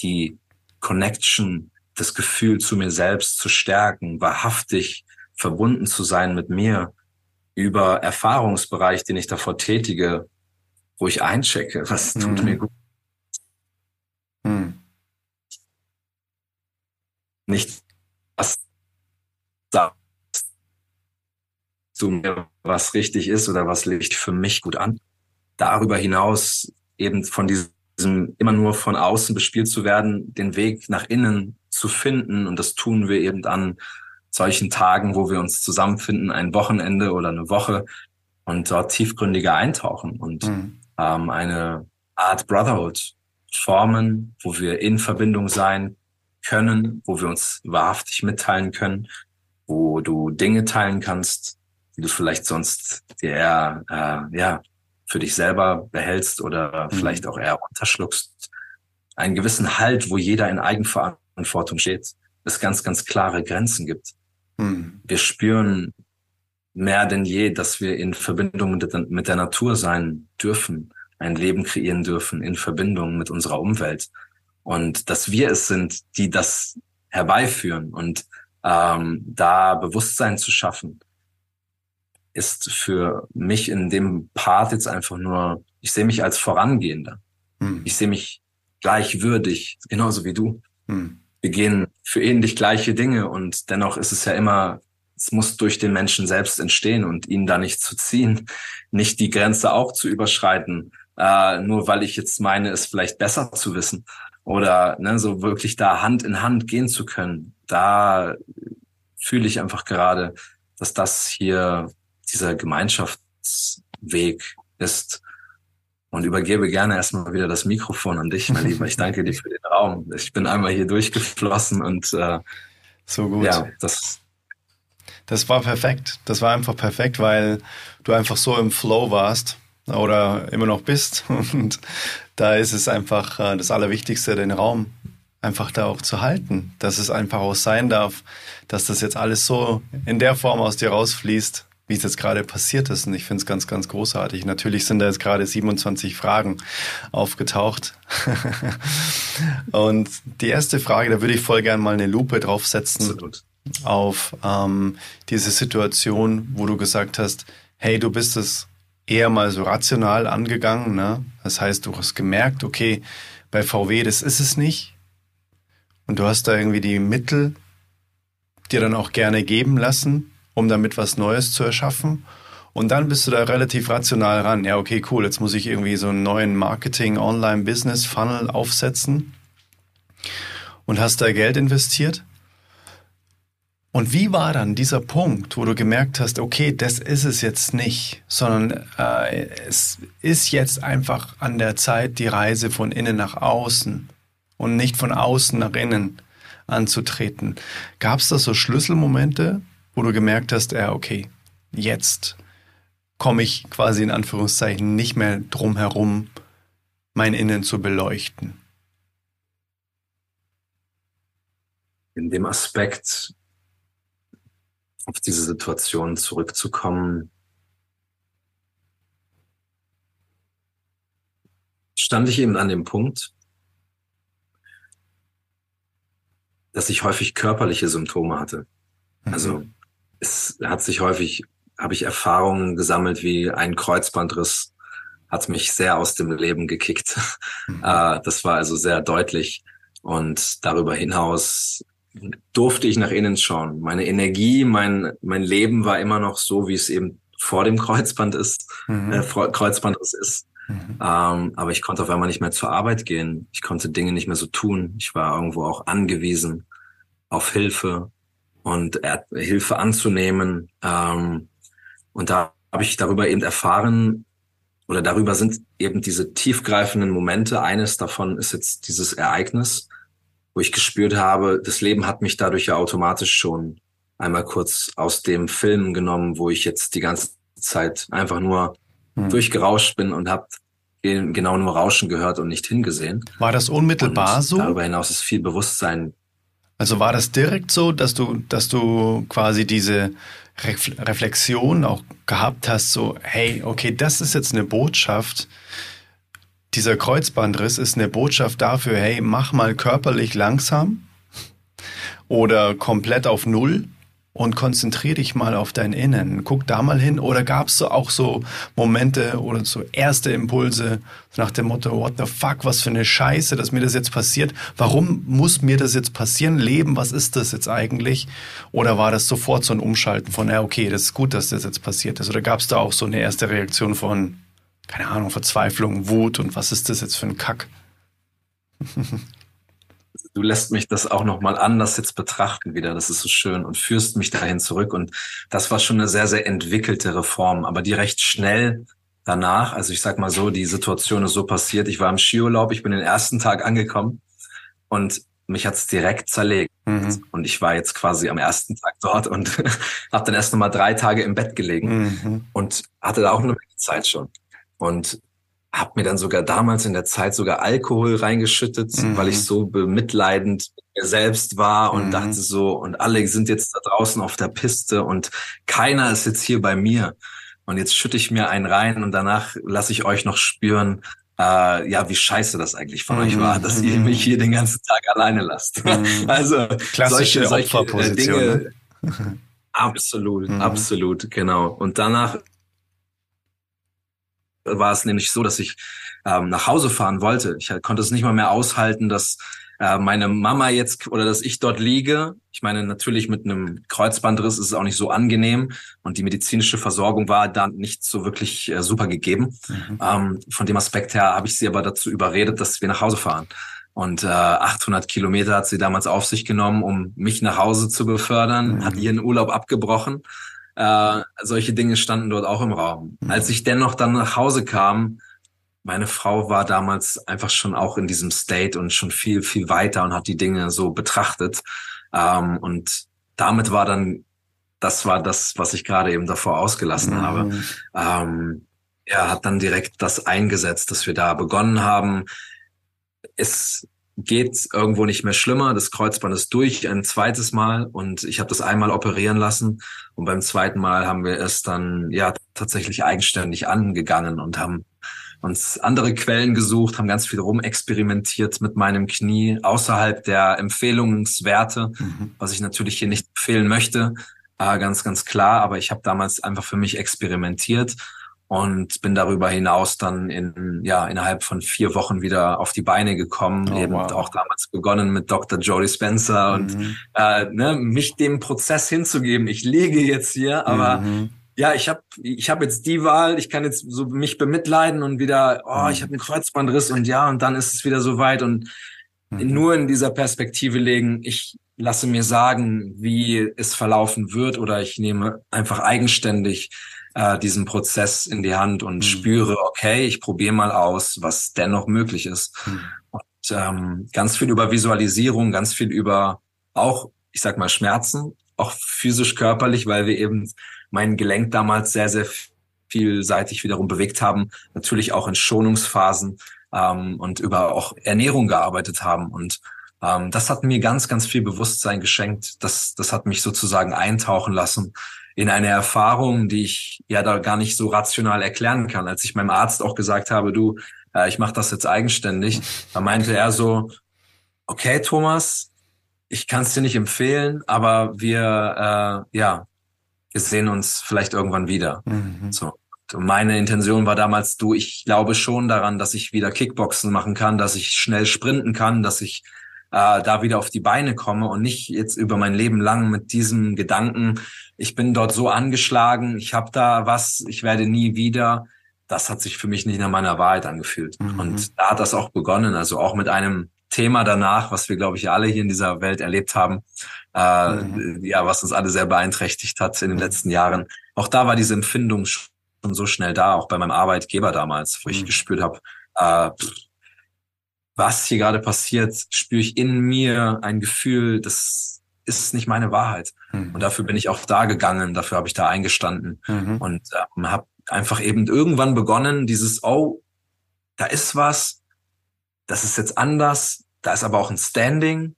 die Connection, das Gefühl zu mir selbst zu stärken, wahrhaftig verbunden zu sein mit mir über Erfahrungsbereich, den ich davor tätige, wo ich einchecke, was tut mhm. mir gut. Mhm. Nicht was sagst du mir, was richtig ist oder was legt für mich gut an. Darüber hinaus eben von diesem immer nur von außen bespielt zu werden, den Weg nach innen zu finden. Und das tun wir eben an solchen Tagen, wo wir uns zusammenfinden, ein Wochenende oder eine Woche und dort tiefgründiger eintauchen und mhm. ähm, eine Art Brotherhood formen, wo wir in Verbindung sein können, wo wir uns wahrhaftig mitteilen können, wo du Dinge teilen kannst, die du vielleicht sonst dir eher äh, ja für dich selber behältst oder mhm. vielleicht auch eher unterschluckst. Einen gewissen Halt, wo jeder in Eigenverantwortung steht, es ganz, ganz klare Grenzen gibt. Mhm. Wir spüren mehr denn je, dass wir in Verbindung mit, mit der Natur sein dürfen, ein Leben kreieren dürfen in Verbindung mit unserer Umwelt und dass wir es sind, die das herbeiführen und ähm, da Bewusstsein zu schaffen, ist für mich in dem Part jetzt einfach nur, ich sehe mich als Vorangehender. Hm. Ich sehe mich gleichwürdig, genauso wie du. Hm. Wir gehen für ähnlich gleiche Dinge und dennoch ist es ja immer, es muss durch den Menschen selbst entstehen und ihn da nicht zu ziehen, nicht die Grenze auch zu überschreiten, äh, nur weil ich jetzt meine, es vielleicht besser zu wissen oder ne, so wirklich da Hand in Hand gehen zu können. Da fühle ich einfach gerade, dass das hier dieser Gemeinschaftsweg ist. Und übergebe gerne erstmal wieder das Mikrofon an dich, mein Lieber. Ich danke dir für den Raum. Ich bin einmal hier durchgeflossen und äh, so gut. Ja, das, das war perfekt. Das war einfach perfekt, weil du einfach so im Flow warst oder immer noch bist. <laughs> Und da ist es einfach äh, das Allerwichtigste, den Raum einfach da auch zu halten, dass es einfach auch sein darf, dass das jetzt alles so in der Form aus dir rausfließt, wie es jetzt gerade passiert ist. Und ich finde es ganz, ganz großartig. Natürlich sind da jetzt gerade 27 Fragen aufgetaucht. <laughs> und die erste Frage, da würde ich voll gerne mal eine Lupe draufsetzen Absolut. auf ähm, diese Situation, wo du gesagt hast, hey, du bist es eher mal so rational angegangen. Ne? Das heißt, du hast gemerkt, okay, bei VW, das ist es nicht. Und du hast da irgendwie die Mittel dir dann auch gerne geben lassen um damit was Neues zu erschaffen. Und dann bist du da relativ rational ran. Ja, okay, cool, jetzt muss ich irgendwie so einen neuen Marketing-Online-Business-Funnel aufsetzen und hast da Geld investiert. Und wie war dann dieser Punkt, wo du gemerkt hast, okay, das ist es jetzt nicht, sondern äh, es ist jetzt einfach an der Zeit, die Reise von innen nach außen und nicht von außen nach innen anzutreten. Gab es da so Schlüsselmomente, wo du gemerkt hast, ja, okay, jetzt komme ich quasi in Anführungszeichen nicht mehr drum herum, mein Innen zu beleuchten? In dem Aspekt, auf diese Situation zurückzukommen, stand ich eben an dem Punkt, dass ich häufig körperliche Symptome hatte. Also mhm es hat sich häufig, habe ich Erfahrungen gesammelt, wie ein Kreuzbandriss hat mich sehr aus dem Leben gekickt. <laughs> Mhm. Äh, das war also sehr deutlich. Und darüber hinaus durfte ich nach innen schauen. Meine Energie, mein, mein Leben war immer noch so, wie es eben vor dem Kreuzband ist, mhm. äh, Kreuzbandriss ist. Mhm. Ähm, aber ich konnte auf einmal nicht mehr zur Arbeit gehen. Ich konnte Dinge nicht mehr so tun. Ich war irgendwo auch angewiesen auf Hilfe und Hilfe anzunehmen. Ähm, und da habe ich darüber eben erfahren, oder darüber sind eben diese tiefgreifenden Momente. Eines davon ist jetzt dieses Ereignis, wo ich gespürt habe, das Leben hat mich dadurch ja automatisch schon einmal kurz aus dem Film genommen, wo ich jetzt die ganze Zeit einfach nur hm. durchgerauscht bin und habe genau nur Rauschen gehört und nicht hingesehen. War das unmittelbar und so? Darüber hinaus ist viel Bewusstsein also war das direkt so, dass du, dass du quasi diese Reflexion auch gehabt hast, so, hey, okay, das ist jetzt eine Botschaft. Dieser Kreuzbandriss ist eine Botschaft dafür, hey, mach mal körperlich langsam oder komplett auf Null und konzentrier dich mal auf dein Innen. Guck da mal hin. Oder gab es auch so Momente oder so erste Impulse nach dem Motto, what the fuck, was für eine Scheiße, dass mir das jetzt passiert. Warum muss mir das jetzt passieren? Leben, was ist das jetzt eigentlich? Oder war das sofort so ein Umschalten von, ja, okay, das ist gut, dass das jetzt passiert ist? Oder gab es da auch so eine erste Reaktion von, keine Ahnung, Verzweiflung, Wut und was ist das jetzt für ein Kack? <laughs> du lässt mich das auch nochmal anders jetzt betrachten wieder. Das ist so schön und führst mich dahin zurück. Und das war schon eine sehr, sehr entwickelte Reform, aber die recht schnell danach, also ich sag mal so, die Situation ist so passiert. Ich war im Skiurlaub, ich bin den ersten Tag angekommen und mich hat's direkt zerlegt. Mhm. Und ich war jetzt quasi am ersten Tag dort und <laughs> habe dann erst nochmal drei Tage im Bett gelegen mhm. und hatte da auch eine Zeit schon. Und habe mir dann sogar damals in der Zeit sogar Alkohol reingeschüttet, mhm. weil ich so bemitleidend mit mir selbst war und mhm. dachte so, und alle sind jetzt da draußen auf der Piste und keiner ist jetzt hier bei mir. Und jetzt schütte ich mir einen rein und danach lasse ich euch noch spüren, äh, ja, wie scheiße das eigentlich von mhm. euch war, dass ihr mich hier den ganzen Tag alleine lasst. Mhm. <laughs> also klassische solche, solche Opferposition. Dinge, ne? <laughs> absolut, mhm. absolut, genau. Und danach war es nämlich so, dass ich ähm, nach Hause fahren wollte. Ich konnte es nicht mal mehr aushalten, dass äh, meine Mama jetzt oder dass ich dort liege. Ich meine, natürlich mit einem Kreuzbandriss ist es auch nicht so angenehm und die medizinische Versorgung war da nicht so wirklich äh, super gegeben. Mhm. Ähm, von dem Aspekt her habe ich sie aber dazu überredet, dass wir nach Hause fahren. Und äh, 800 Kilometer hat sie damals auf sich genommen, um mich nach Hause zu befördern, mhm. hat ihren Urlaub abgebrochen äh, solche Dinge standen dort auch im Raum. Mhm. Als ich dennoch dann nach Hause kam, meine Frau war damals einfach schon auch in diesem State und schon viel, viel weiter und hat die Dinge so betrachtet. Ähm, und damit war dann, das war das, was ich gerade eben davor ausgelassen mhm. habe. Ähm, er hat dann direkt das eingesetzt, dass wir da begonnen haben. Es geht irgendwo nicht mehr schlimmer. Das Kreuzband ist durch ein zweites Mal und ich habe das einmal operieren lassen und beim zweiten Mal haben wir es dann ja tatsächlich eigenständig angegangen und haben uns andere Quellen gesucht, haben ganz viel rumexperimentiert mit meinem Knie außerhalb der Empfehlungswerte, mhm. was ich natürlich hier nicht empfehlen möchte, äh, ganz ganz klar. Aber ich habe damals einfach für mich experimentiert und bin darüber hinaus dann in ja innerhalb von vier Wochen wieder auf die Beine gekommen, oh, eben wow. auch damals begonnen mit Dr. Jody Spencer mhm. und äh, ne, mich dem Prozess hinzugeben. Ich lege jetzt hier, aber mhm. ja, ich habe ich hab jetzt die Wahl, ich kann jetzt so mich bemitleiden und wieder, oh, ich habe einen Kreuzbandriss und ja, und dann ist es wieder soweit und mhm. nur in dieser Perspektive legen, ich lasse mir sagen, wie es verlaufen wird oder ich nehme einfach eigenständig äh, diesen Prozess in die Hand und mhm. spüre, okay, ich probiere mal aus, was dennoch möglich ist. Mhm. Und ähm, ganz viel über Visualisierung, ganz viel über auch, ich sag mal, Schmerzen, auch physisch körperlich, weil wir eben mein Gelenk damals sehr, sehr vielseitig wiederum bewegt haben, natürlich auch in Schonungsphasen ähm, und über auch Ernährung gearbeitet haben. Und ähm, das hat mir ganz, ganz viel Bewusstsein geschenkt. Das, das hat mich sozusagen eintauchen lassen in eine Erfahrung, die ich ja da gar nicht so rational erklären kann. Als ich meinem Arzt auch gesagt habe, du, äh, ich mache das jetzt eigenständig, da meinte er so, okay, Thomas, ich kann es dir nicht empfehlen, aber wir, äh, ja, wir sehen uns vielleicht irgendwann wieder. Mhm. So. Und meine Intention war damals, du, ich glaube schon daran, dass ich wieder Kickboxen machen kann, dass ich schnell sprinten kann, dass ich äh, da wieder auf die Beine komme und nicht jetzt über mein Leben lang mit diesem Gedanken, ich bin dort so angeschlagen, ich habe da was, ich werde nie wieder. Das hat sich für mich nicht nach meiner Wahrheit angefühlt. Mhm. Und da hat das auch begonnen, also auch mit einem Thema danach, was wir, glaube ich, alle hier in dieser Welt erlebt haben, äh, mhm. ja, was uns alle sehr beeinträchtigt hat in den letzten Jahren. Auch da war diese Empfindung schon so schnell da, auch bei meinem Arbeitgeber damals, wo ich mhm. gespürt habe, äh, was hier gerade passiert, spüre ich in mir ein Gefühl, das ist nicht meine Wahrheit. Mhm. Und dafür bin ich auch da gegangen, dafür habe ich da eingestanden mhm. und ähm, habe einfach eben irgendwann begonnen, dieses, oh, da ist was, das ist jetzt anders, da ist aber auch ein Standing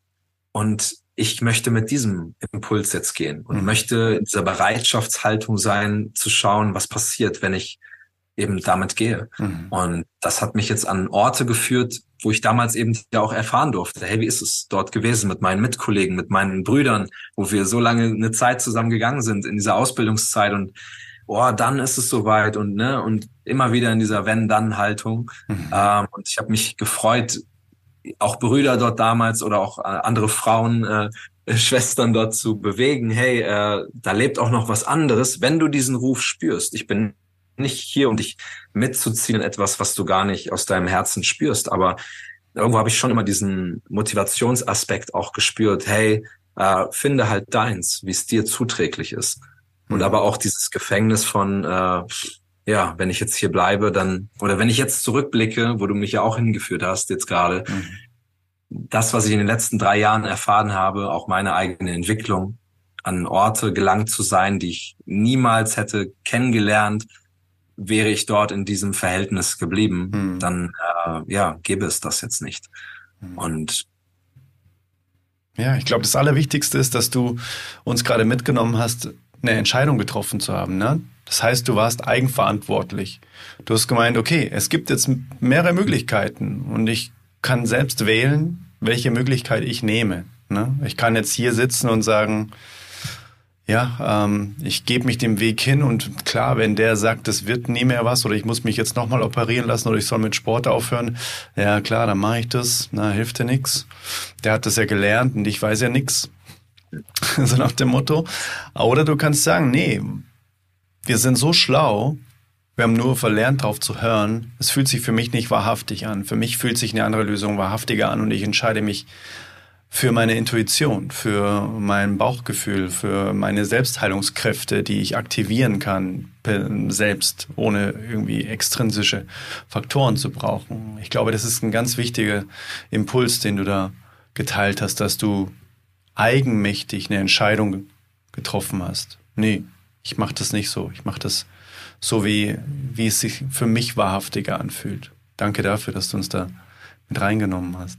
und ich möchte mit diesem Impuls jetzt gehen und mhm. möchte in dieser Bereitschaftshaltung sein, zu schauen, was passiert, wenn ich eben damit gehe. Mhm. Und das hat mich jetzt an Orte geführt, wo ich damals eben ja auch erfahren durfte, hey, wie ist es dort gewesen mit meinen Mitkollegen, mit meinen Brüdern, wo wir so lange eine Zeit zusammen gegangen sind in dieser Ausbildungszeit und oh, dann ist es soweit und ne und immer wieder in dieser Wenn-Dann-Haltung. Mhm. Ähm, und ich habe mich gefreut, auch Brüder dort damals oder auch äh, andere Frauen, äh, Schwestern dort zu bewegen. Hey, äh, da lebt auch noch was anderes, wenn du diesen Ruf spürst. Ich bin nicht hier, um dich mitzuziehen in etwas, was du gar nicht aus deinem Herzen spürst. Aber irgendwo habe ich schon immer diesen Motivationsaspekt auch gespürt. Hey, äh, finde halt deins, wie es dir zuträglich ist. Und mhm. aber auch dieses Gefängnis von, äh, ja, wenn ich jetzt hier bleibe, dann, oder wenn ich jetzt zurückblicke, wo du mich ja auch hingeführt hast, jetzt gerade, mhm. das, was ich in den letzten drei Jahren erfahren habe, auch meine eigene Entwicklung, an Orte gelangt zu sein, die ich niemals hätte kennengelernt, wäre ich dort in diesem Verhältnis geblieben, mhm. dann äh, ja, gäbe es das jetzt nicht. Mhm. Und ja, ich glaube, das Allerwichtigste ist, dass du uns gerade mitgenommen hast, eine Entscheidung getroffen zu haben. Ne? Das heißt, du warst eigenverantwortlich. Du hast gemeint, okay, es gibt jetzt mehrere Möglichkeiten und ich kann selbst wählen, welche Möglichkeit ich nehme. Ne? Ich kann jetzt hier sitzen und sagen, ja, ähm, ich gebe mich dem Weg hin und klar, wenn der sagt, es wird nie mehr was oder ich muss mich jetzt nochmal operieren lassen oder ich soll mit Sport aufhören, ja klar, dann mache ich das, na, hilft dir nix. Der hat das ja gelernt und ich weiß ja nix. <laughs> so nach dem Motto. Oder du kannst sagen, nee, wir sind so schlau, wir haben nur verlernt, darauf zu hören. Es fühlt sich für mich nicht wahrhaftig an. Für mich fühlt sich eine andere Lösung wahrhaftiger an und ich entscheide mich für meine Intuition, für mein Bauchgefühl, für meine Selbstheilungskräfte, die ich aktivieren kann, selbst, ohne irgendwie extrinsische Faktoren zu brauchen. Ich glaube, das ist ein ganz wichtiger Impuls, den du da geteilt hast, dass du eigenmächtig eine Entscheidung getroffen hast. Nee, ich mache das nicht so. Ich mache das so, wie, wie es sich für mich wahrhaftiger anfühlt. Danke dafür, dass du uns da mit reingenommen hast.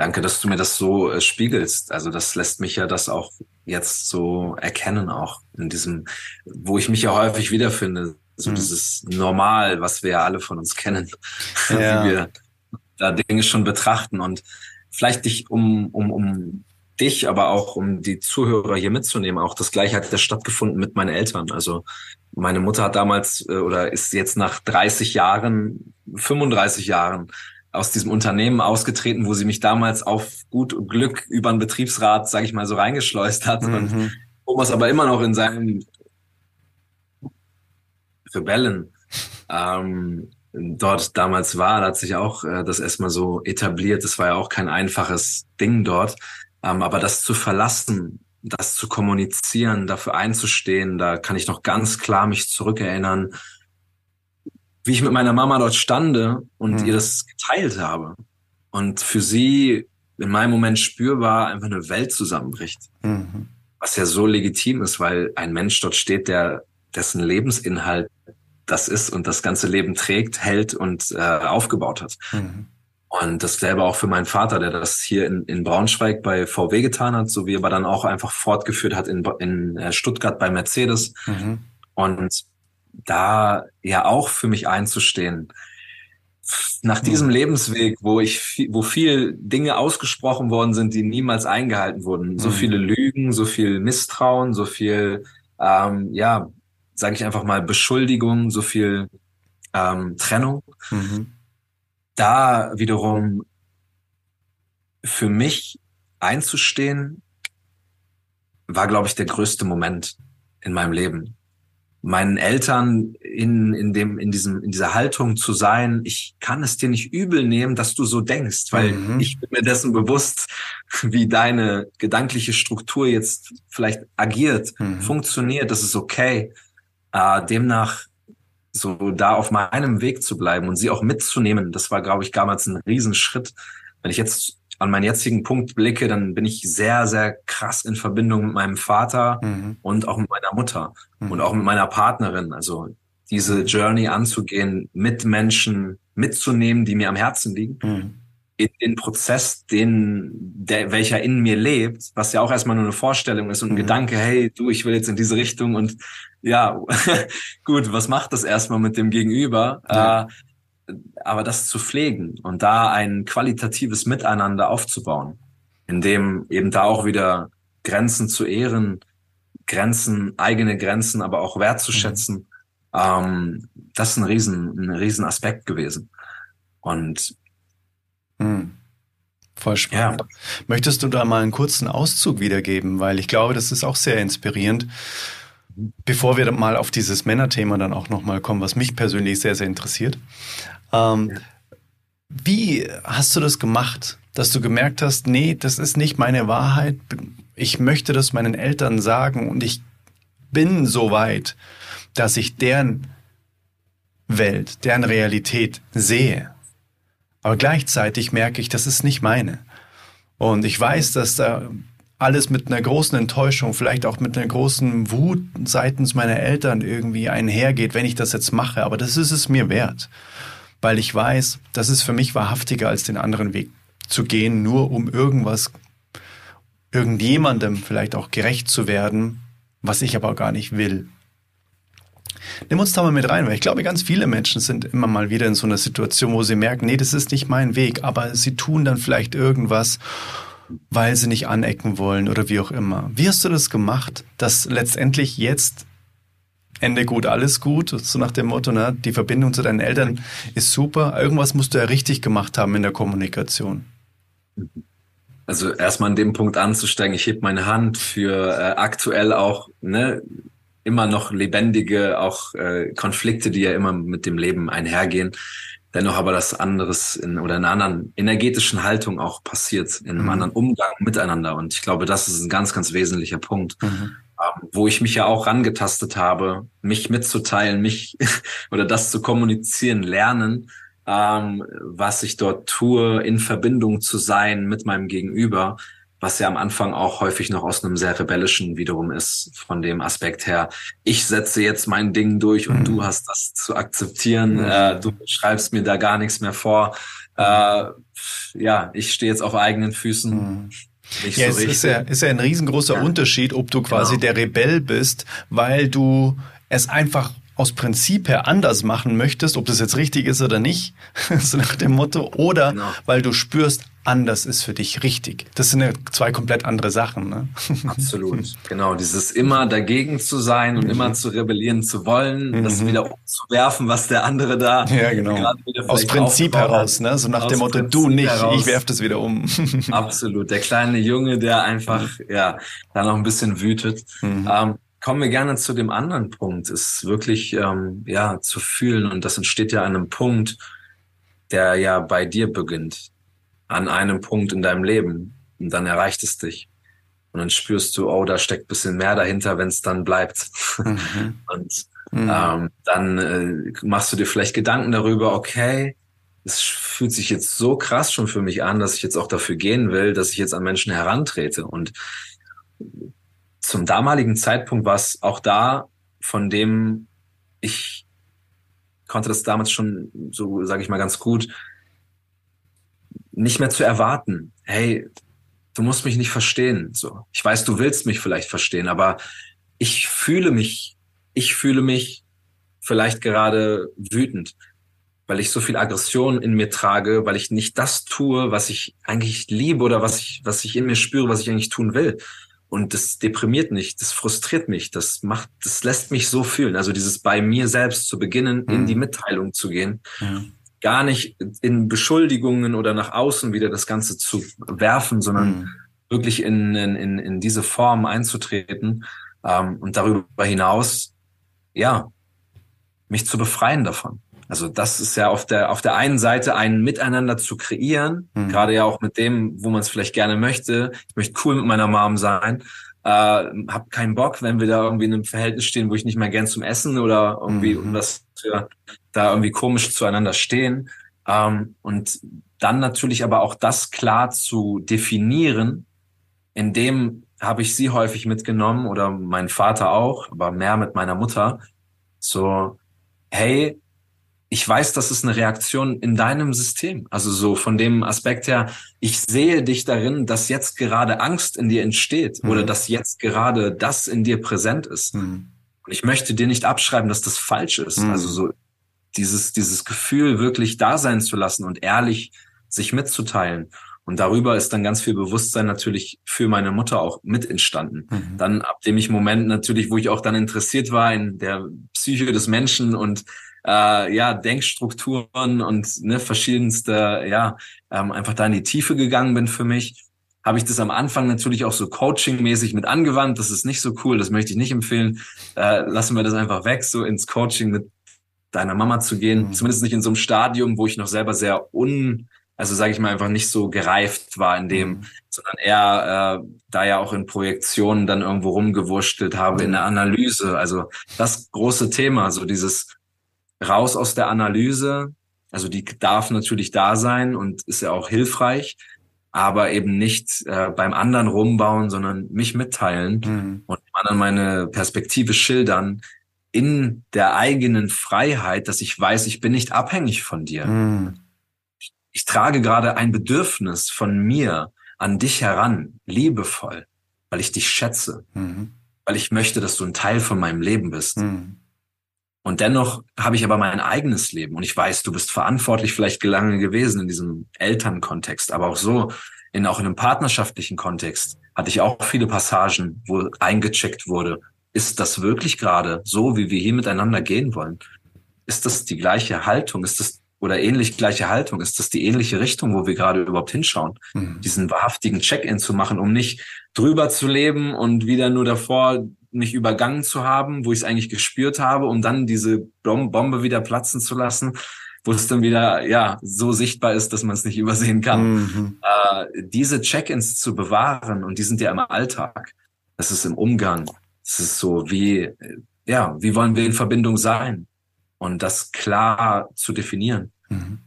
Danke, dass du mir das so äh, spiegelst. Also das lässt mich ja das auch jetzt so erkennen, auch in diesem, wo ich mich ja häufig wiederfinde. So hm. dieses Normal, was wir ja alle von uns kennen, <laughs> ja. wie wir da Dinge schon betrachten. Und vielleicht dich, um, um, um dich, aber auch um die Zuhörer hier mitzunehmen, auch das Gleiche hat ja stattgefunden mit meinen Eltern. Also meine Mutter hat damals äh, oder ist jetzt nach 30 Jahren, 35 Jahren aus diesem Unternehmen ausgetreten, wo sie mich damals auf gut Glück über einen Betriebsrat, sage ich mal, so reingeschleust hat. Mhm. Und Thomas aber immer noch in seinem Rebellen ähm, dort damals war, da hat sich auch äh, das erstmal so etabliert. Das war ja auch kein einfaches Ding dort. Ähm, aber das zu verlassen, das zu kommunizieren, dafür einzustehen, da kann ich noch ganz klar mich zurückerinnern, wie ich mit meiner Mama dort stande und mhm. ihr das geteilt habe. Und für sie in meinem Moment spürbar einfach eine Welt zusammenbricht. Mhm. Was ja so legitim ist, weil ein Mensch dort steht, der dessen Lebensinhalt das ist und das ganze Leben trägt, hält und äh, aufgebaut hat. Mhm. Und dasselbe auch für meinen Vater, der das hier in, in Braunschweig bei VW getan hat, so wie aber dann auch einfach fortgeführt hat in, in äh, Stuttgart bei Mercedes. Mhm. Und da ja auch für mich einzustehen. Nach diesem mhm. Lebensweg, wo ich, wo viel Dinge ausgesprochen worden sind, die niemals eingehalten wurden, so mhm. viele Lügen, so viel Misstrauen, so viel, ähm, ja, sage ich einfach mal Beschuldigung, so viel ähm, Trennung. Mhm. Da wiederum für mich einzustehen, war, glaube ich, der größte Moment in meinem Leben meinen Eltern in, in dem, in diesem, in dieser Haltung zu sein, ich kann es dir nicht übel nehmen, dass du so denkst, weil mhm. ich bin mir dessen bewusst, <laughs> wie deine gedankliche Struktur jetzt vielleicht agiert, mhm. funktioniert, das ist okay. Äh, demnach so da auf meinem Weg zu bleiben und sie auch mitzunehmen, das war, glaube ich, damals ein Riesenschritt. Wenn ich jetzt an meinen jetzigen Punkt blicke, dann bin ich sehr, sehr krass in Verbindung mit meinem Vater mhm. und auch mit meiner Mutter mhm. und auch mit meiner Partnerin. Also diese Journey anzugehen, mit Menschen mitzunehmen, die mir am Herzen liegen, mhm. in den Prozess, den, der, welcher in mir lebt, was ja auch erstmal nur eine Vorstellung ist und ein mhm. Gedanke, hey, du, ich will jetzt in diese Richtung und ja, <laughs> gut, was macht das erstmal mit dem Gegenüber? Ja. Äh, aber das zu pflegen und da ein qualitatives Miteinander aufzubauen, in dem eben da auch wieder Grenzen zu ehren, Grenzen, eigene Grenzen, aber auch wertzuschätzen, mhm. ähm, das ist ein riesen, ein riesen Aspekt gewesen. Und mhm. Voll spannend. Ja. Möchtest du da mal einen kurzen Auszug wiedergeben? Weil ich glaube, das ist auch sehr inspirierend. Bevor wir mal auf dieses Männerthema dann auch nochmal kommen, was mich persönlich sehr, sehr interessiert. Ähm, ja. Wie hast du das gemacht, dass du gemerkt hast, nee, das ist nicht meine Wahrheit, ich möchte das meinen Eltern sagen und ich bin so weit, dass ich deren Welt, deren Realität sehe. Aber gleichzeitig merke ich, das ist nicht meine. Und ich weiß, dass da alles mit einer großen Enttäuschung, vielleicht auch mit einer großen Wut seitens meiner Eltern irgendwie einhergeht, wenn ich das jetzt mache. Aber das ist es mir wert, weil ich weiß, das ist für mich wahrhaftiger als den anderen Weg zu gehen, nur um irgendwas, irgendjemandem vielleicht auch gerecht zu werden, was ich aber gar nicht will. Nimm uns da mal mit rein, weil ich glaube, ganz viele Menschen sind immer mal wieder in so einer Situation, wo sie merken, nee, das ist nicht mein Weg, aber sie tun dann vielleicht irgendwas, weil sie nicht anecken wollen oder wie auch immer. Wie hast du das gemacht, dass letztendlich jetzt Ende gut, alles gut, so nach dem Motto, ne, die Verbindung zu deinen Eltern ist super, irgendwas musst du ja richtig gemacht haben in der Kommunikation. Also erstmal an dem Punkt anzusteigen, ich heb meine Hand für äh, aktuell auch ne, immer noch lebendige auch äh, Konflikte, die ja immer mit dem Leben einhergehen. Dennoch aber das anderes in, oder in einer anderen energetischen Haltung auch passiert, in einem mhm. anderen Umgang miteinander. Und ich glaube, das ist ein ganz, ganz wesentlicher Punkt, mhm. Wo ich mich ja auch rangetastet habe, mich mitzuteilen, mich <laughs> oder das zu kommunizieren, lernen, ähm, was ich dort tue, in Verbindung zu sein mit meinem Gegenüber was ja am Anfang auch häufig noch aus einem sehr rebellischen wiederum ist, von dem Aspekt her, ich setze jetzt mein Ding durch und mhm. du hast das zu akzeptieren, mhm. äh, du schreibst mir da gar nichts mehr vor. Äh, ja, ich stehe jetzt auf eigenen Füßen. Mhm. Nicht ja, so es ist ja, ist ja ein riesengroßer ja. Unterschied, ob du quasi genau. der Rebell bist, weil du es einfach aus Prinzip her anders machen möchtest, ob das jetzt richtig ist oder nicht, <laughs> so nach dem Motto, oder genau. weil du spürst, anders ist für dich richtig. Das sind ja zwei komplett andere Sachen. Ne? <laughs> Absolut, genau. Dieses immer dagegen zu sein und mhm. immer zu rebellieren zu wollen, mhm. das wieder umzuwerfen, was der andere da. Ja, genau. Aus Prinzip heraus, ne? so nach dem Motto, Prinzip du nicht, heraus. ich werf das wieder um. <laughs> Absolut, der kleine Junge, der einfach ja da noch ein bisschen wütet. Mhm. Ähm, Kommen wir gerne zu dem anderen Punkt, ist wirklich ähm, ja zu fühlen. Und das entsteht ja an einem Punkt, der ja bei dir beginnt, an einem Punkt in deinem Leben. Und dann erreicht es dich. Und dann spürst du, oh, da steckt bisschen mehr dahinter, wenn es dann bleibt. Mhm. <laughs> und mhm. Ähm, dann äh, machst du dir vielleicht Gedanken darüber, okay, es fühlt sich jetzt so krass schon für mich an, dass ich jetzt auch dafür gehen will, dass ich jetzt an Menschen herantrete. Und zum damaligen Zeitpunkt war es auch da, von dem ich konnte das damals schon, so sage ich mal ganz gut, nicht mehr zu erwarten. Hey, du musst mich nicht verstehen. So, ich weiß, du willst mich vielleicht verstehen, aber ich fühle mich, ich fühle mich vielleicht gerade wütend, weil ich so viel Aggression in mir trage, weil ich nicht das tue, was ich eigentlich liebe oder was ich, was ich in mir spüre, was ich eigentlich tun will. Und das deprimiert mich, das frustriert mich, das macht, das lässt mich so fühlen. Also dieses bei mir selbst zu beginnen, mhm. in die Mitteilung zu gehen, ja. gar nicht in Beschuldigungen oder nach außen wieder das Ganze zu werfen, sondern mhm. wirklich in, in, in diese Form einzutreten ähm, und darüber hinaus, ja, mich zu befreien davon. Also das ist ja auf der auf der einen Seite ein Miteinander zu kreieren, mhm. gerade ja auch mit dem, wo man es vielleicht gerne möchte. Ich möchte cool mit meiner Mom sein, äh, hab keinen Bock, wenn wir da irgendwie in einem Verhältnis stehen, wo ich nicht mehr gern zum Essen oder irgendwie mhm. was für da irgendwie komisch zueinander stehen. Ähm, und dann natürlich aber auch das klar zu definieren, in dem habe ich sie häufig mitgenommen oder mein Vater auch, aber mehr mit meiner Mutter. So, hey, ich weiß, das ist eine Reaktion in deinem System. Also so von dem Aspekt her, ich sehe dich darin, dass jetzt gerade Angst in dir entsteht mhm. oder dass jetzt gerade das in dir präsent ist. Mhm. Und ich möchte dir nicht abschreiben, dass das falsch ist. Mhm. Also so dieses, dieses Gefühl wirklich da sein zu lassen und ehrlich sich mitzuteilen. Und darüber ist dann ganz viel Bewusstsein natürlich für meine Mutter auch mit entstanden. Mhm. Dann ab dem ich Moment natürlich, wo ich auch dann interessiert war in der Psyche des Menschen und äh, ja, Denkstrukturen und ne, verschiedenste, ja, ähm, einfach da in die Tiefe gegangen bin für mich, habe ich das am Anfang natürlich auch so coachingmäßig mit angewandt. Das ist nicht so cool, das möchte ich nicht empfehlen. Äh, lassen wir das einfach weg, so ins Coaching mit deiner Mama zu gehen, mhm. zumindest nicht in so einem Stadium, wo ich noch selber sehr un, also sage ich mal einfach nicht so gereift war in dem, mhm. sondern eher äh, da ja auch in Projektionen dann irgendwo rumgewurschtelt habe mhm. in der Analyse. Also das große Thema, so dieses raus aus der Analyse, also die darf natürlich da sein und ist ja auch hilfreich, aber eben nicht äh, beim anderen rumbauen, sondern mich mitteilen mhm. und dem anderen meine Perspektive schildern in der eigenen Freiheit, dass ich weiß, ich bin nicht abhängig von dir. Mhm. Ich, ich trage gerade ein Bedürfnis von mir an dich heran, liebevoll, weil ich dich schätze, mhm. weil ich möchte, dass du ein Teil von meinem Leben bist. Und dennoch habe ich aber mein eigenes Leben und ich weiß, du bist verantwortlich vielleicht lange gewesen in diesem Elternkontext, aber auch so in auch in einem partnerschaftlichen Kontext hatte ich auch viele Passagen, wo eingecheckt wurde, ist das wirklich gerade so, wie wir hier miteinander gehen wollen? Ist das die gleiche Haltung? Ist das oder ähnlich gleiche Haltung? Ist das die ähnliche Richtung, wo wir gerade überhaupt hinschauen? Mhm. Diesen wahrhaftigen Check-in zu machen, um nicht drüber zu leben und wieder nur davor mich übergangen zu haben, wo ich es eigentlich gespürt habe, um dann diese Bombe wieder platzen zu lassen, wo es dann wieder ja so sichtbar ist, dass man es nicht übersehen kann. Mhm. Äh, diese Check-ins zu bewahren und die sind ja im Alltag. Das ist im Umgang. Das ist so wie ja, wie wollen wir in Verbindung sein und das klar zu definieren. Mhm.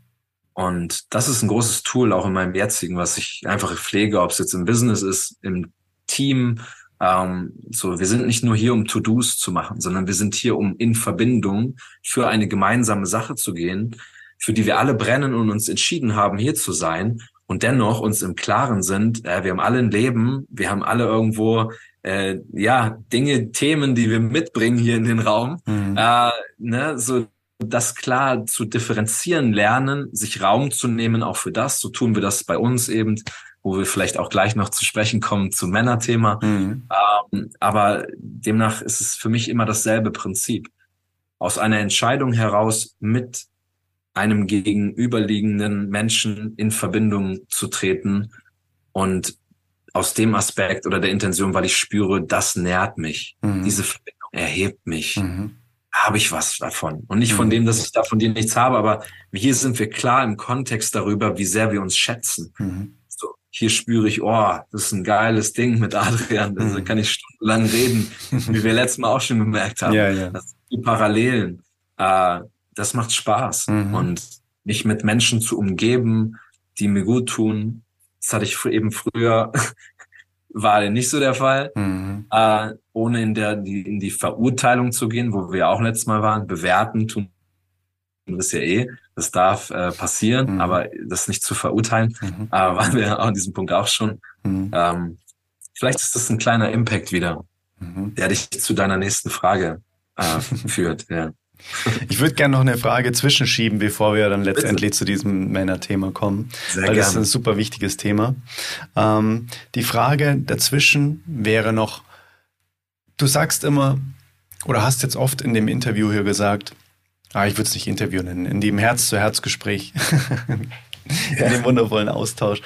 Und das ist ein großes Tool auch in meinem jetzigen, was ich einfach pflege, ob es jetzt im Business ist, im Team, ähm, so, wir sind nicht nur hier, um To-Dos zu machen, sondern wir sind hier, um in Verbindung für eine gemeinsame Sache zu gehen, für die wir alle brennen und uns entschieden haben, hier zu sein und dennoch uns im Klaren sind, äh, wir haben alle ein Leben, wir haben alle irgendwo äh, ja Dinge, Themen, die wir mitbringen hier in den Raum, mhm. äh, ne, so das klar zu differenzieren lernen, sich Raum zu nehmen, auch für das. So tun wir das bei uns eben wo wir vielleicht auch gleich noch zu sprechen kommen zum Männerthema. Mhm. Ähm, aber demnach ist es für mich immer dasselbe Prinzip. Aus einer Entscheidung heraus mit einem gegenüberliegenden Menschen in Verbindung zu treten und aus dem Aspekt oder der Intention, weil ich spüre, das nährt mich. Mhm. Diese Verbindung erhebt mich. Mhm. Habe ich was davon? Und nicht von mhm. dem, dass ich da von dir nichts habe, aber hier sind wir klar im Kontext darüber, wie sehr wir uns schätzen. Hier spüre ich, oh, das ist ein geiles Ding mit Adrian, da mhm. kann ich stundenlang reden, wie wir letztes Mal auch schon gemerkt haben. Ja, ja. Das sind die Parallelen. Äh, das macht Spaß. Mhm. Und mich mit Menschen zu umgeben, die mir gut tun, das hatte ich eben früher, <laughs> war nicht so der Fall. Mhm. Äh, ohne in der die, in die Verurteilung zu gehen, wo wir auch letztes Mal waren, bewerten tun das ja eh. Das darf äh, passieren, mhm. aber das nicht zu verurteilen, mhm. äh, <laughs> waren wir an diesem Punkt auch schon. Mhm. Ähm, vielleicht ist das ein kleiner Impact wieder, mhm. der dich zu deiner nächsten Frage äh, <laughs> führt. Ja. Ich würde gerne noch eine Frage zwischenschieben, bevor wir dann letztendlich Bitte. zu diesem Männerthema kommen, Sehr weil gerne. das ist ein super wichtiges Thema. Ähm, die Frage dazwischen wäre noch, du sagst immer, oder hast jetzt oft in dem Interview hier gesagt, ah, ich würde es nicht Interview nennen, in dem Herz-zu-Herz-Gespräch, <laughs> in dem wundervollen Austausch.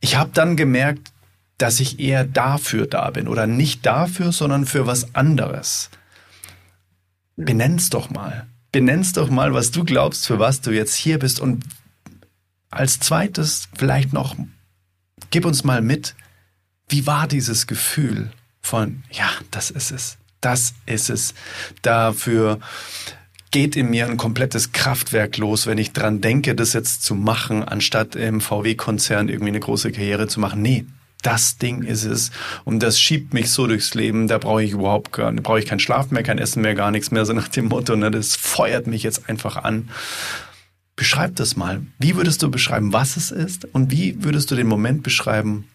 Ich habe dann gemerkt, dass ich eher dafür da bin oder nicht dafür, sondern für was anderes. Benenn's doch mal. Benenn's doch mal, was du glaubst, für was du jetzt hier bist. Und als zweites vielleicht noch, gib uns mal mit, wie war dieses Gefühl von, ja, das ist es. Das ist es. Dafür geht in mir ein komplettes Kraftwerk los, wenn ich dran denke, das jetzt zu machen, anstatt im VW-Konzern irgendwie eine große Karriere zu machen. Nee, das Ding ist es. Und das schiebt mich so durchs Leben. Da brauche ich überhaupt gar, da brauche ich keinen Schlaf mehr, kein Essen mehr, gar nichts mehr. So nach dem Motto, ne, das feuert mich jetzt einfach an. Beschreib das mal. Wie würdest du beschreiben, was es ist? Und wie würdest du den Moment beschreiben?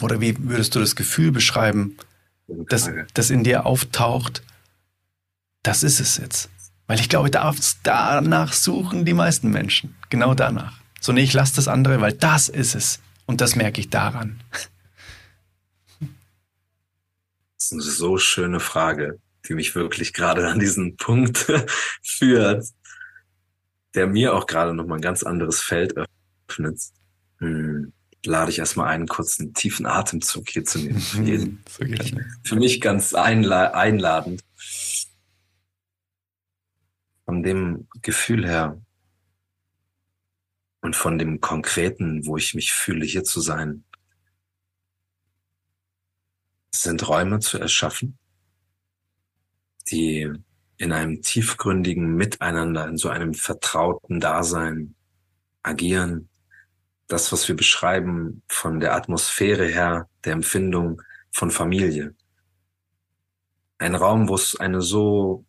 Oder wie würdest du das Gefühl beschreiben, das, das in dir auftaucht? Das ist es jetzt. Weil ich glaube, danach suchen die meisten Menschen. Genau danach. So, nee, ich lasse das andere, weil das ist es. Und das merke ich daran. Das ist eine so schöne Frage, die mich wirklich gerade an diesen Punkt <laughs> führt, der mir auch gerade nochmal ein ganz anderes Feld öffnet. Hm. Lade ich erstmal einen kurzen tiefen Atemzug hier zu nehmen. Für, <laughs> jeden. so für mich ganz einla einladend. Von dem Gefühl her und von dem Konkreten, wo ich mich fühle, hier zu sein, sind Räume zu erschaffen, die in einem tiefgründigen Miteinander, in so einem vertrauten Dasein agieren. Das, was wir beschreiben von der Atmosphäre her, der Empfindung von Familie. Ein Raum, wo es eine so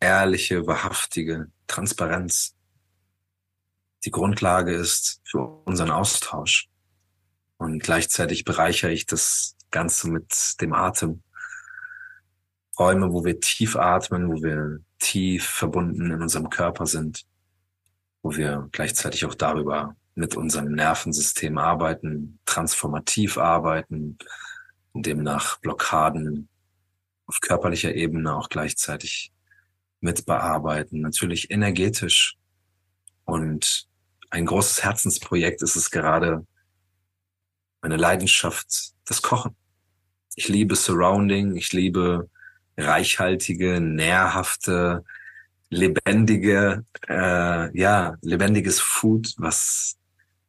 ehrliche, wahrhaftige Transparenz die Grundlage ist für unseren Austausch. Und gleichzeitig bereichere ich das Ganze mit dem Atem. Räume, wo wir tief atmen, wo wir tief verbunden in unserem Körper sind, wo wir gleichzeitig auch darüber mit unserem Nervensystem arbeiten, transformativ arbeiten, demnach Blockaden auf körperlicher Ebene auch gleichzeitig mit bearbeiten, natürlich energetisch. Und ein großes Herzensprojekt ist es gerade, meine Leidenschaft, das Kochen. Ich liebe Surrounding, ich liebe reichhaltige, nährhafte, lebendige, äh, ja, lebendiges Food, was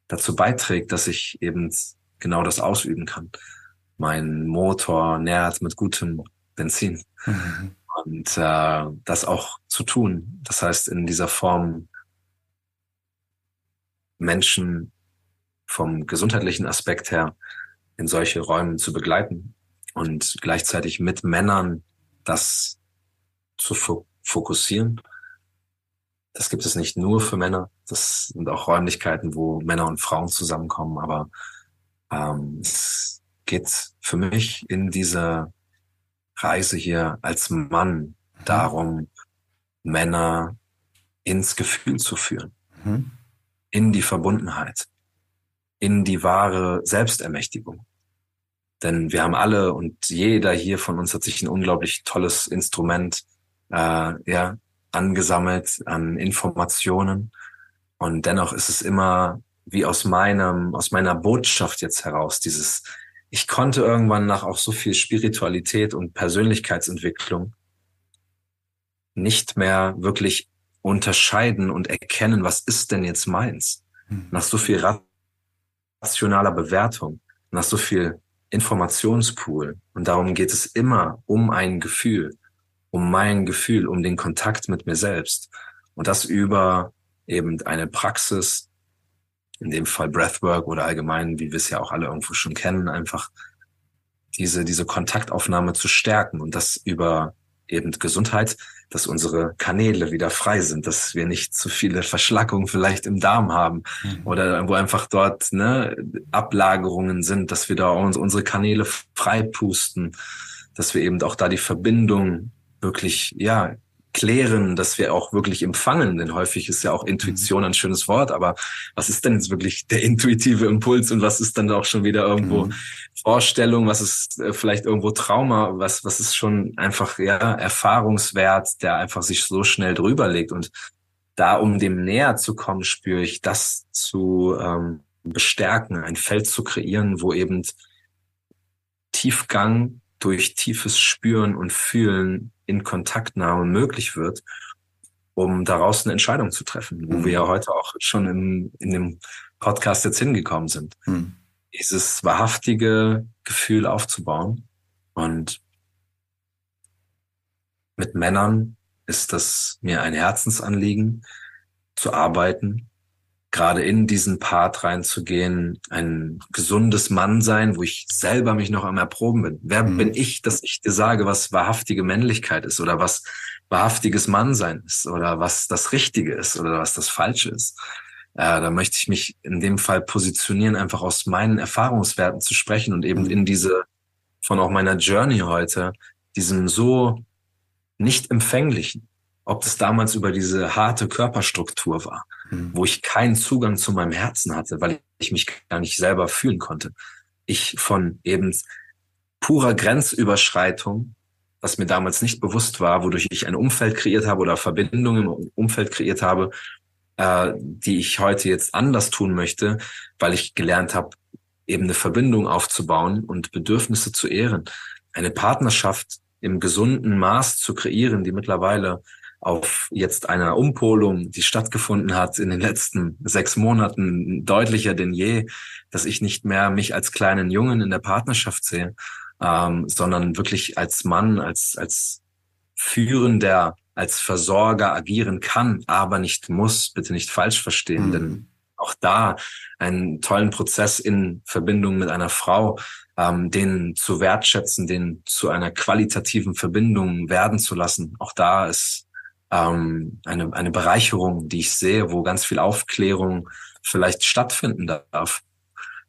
dazu beiträgt, dass ich eben genau das ausüben kann. Mein Motor nährt mit gutem Benzin. Mhm. Und äh, das auch zu tun. Das heißt, in dieser Form Menschen vom gesundheitlichen Aspekt her in solche Räumen zu begleiten und gleichzeitig mit Männern das zu fokussieren. Das gibt es nicht nur für Männer. Das sind auch Räumlichkeiten, wo Männer und Frauen zusammenkommen. Aber ähm, es geht für mich in dieser Reise hier als Mann mhm. darum, Männer ins Gefühl zu führen, mhm. in die Verbundenheit, in die wahre Selbstermächtigung. Denn wir haben alle und jeder hier von uns hat sich ein unglaublich tolles Instrument äh, ja, angesammelt an Informationen. Und dennoch ist es immer wie aus meinem, aus meiner Botschaft jetzt heraus, dieses, ich konnte irgendwann nach auch so viel Spiritualität und Persönlichkeitsentwicklung nicht mehr wirklich unterscheiden und erkennen, was ist denn jetzt meins? Hm. Nach so viel rationaler Bewertung, nach so viel Informationspool. Und darum geht es immer um ein Gefühl, um mein Gefühl, um den Kontakt mit mir selbst. Und das über eben eine Praxis, in dem Fall Breathwork oder allgemein, wie wir es ja auch alle irgendwo schon kennen, einfach diese, diese Kontaktaufnahme zu stärken und das über eben Gesundheit, dass unsere Kanäle wieder frei sind, dass wir nicht zu viele Verschlackungen vielleicht im Darm haben mhm. oder wo einfach dort ne, Ablagerungen sind, dass wir da uns unsere Kanäle frei pusten, dass wir eben auch da die Verbindung wirklich, ja, klären, dass wir auch wirklich empfangen, denn häufig ist ja auch Intuition ein schönes Wort, aber was ist denn jetzt wirklich der intuitive Impuls und was ist dann auch schon wieder irgendwo mhm. Vorstellung, was ist äh, vielleicht irgendwo Trauma, was, was ist schon einfach, ja, Erfahrungswert, der einfach sich so schnell drüber legt und da, um dem näher zu kommen, spüre ich, das zu ähm, bestärken, ein Feld zu kreieren, wo eben Tiefgang durch tiefes Spüren und Fühlen in Kontaktnahme möglich wird, um daraus eine Entscheidung zu treffen, wo mhm. wir ja heute auch schon in, in dem Podcast jetzt hingekommen sind. Mhm. Dieses wahrhaftige Gefühl aufzubauen. Und mit Männern ist das mir ein Herzensanliegen, zu arbeiten, gerade in diesen Part reinzugehen, ein gesundes Mann sein, wo ich selber mich noch am Erproben bin. Wer mhm. bin ich, dass ich dir sage, was wahrhaftige Männlichkeit ist oder was wahrhaftiges Mannsein ist oder was das Richtige ist oder was das Falsche ist? Äh, da möchte ich mich in dem Fall positionieren, einfach aus meinen Erfahrungswerten zu sprechen und eben mhm. in diese, von auch meiner Journey heute, diesem so nicht empfänglichen, ob das damals über diese harte Körperstruktur war, mhm. wo ich keinen Zugang zu meinem Herzen hatte, weil ich mich gar nicht selber fühlen konnte. Ich von eben purer Grenzüberschreitung, was mir damals nicht bewusst war, wodurch ich ein Umfeld kreiert habe oder Verbindungen im Umfeld kreiert habe, äh, die ich heute jetzt anders tun möchte, weil ich gelernt habe, eben eine Verbindung aufzubauen und Bedürfnisse zu ehren, eine Partnerschaft im gesunden Maß zu kreieren, die mittlerweile auf jetzt einer Umpolung, die stattgefunden hat in den letzten sechs Monaten, deutlicher denn je, dass ich nicht mehr mich als kleinen Jungen in der Partnerschaft sehe, ähm, sondern wirklich als Mann, als, als Führender, als Versorger agieren kann, aber nicht muss. Bitte nicht falsch verstehen, mhm. denn auch da einen tollen Prozess in Verbindung mit einer Frau, ähm, den zu wertschätzen, den zu einer qualitativen Verbindung werden zu lassen. Auch da ist ähm, eine, eine Bereicherung, die ich sehe, wo ganz viel Aufklärung vielleicht stattfinden darf.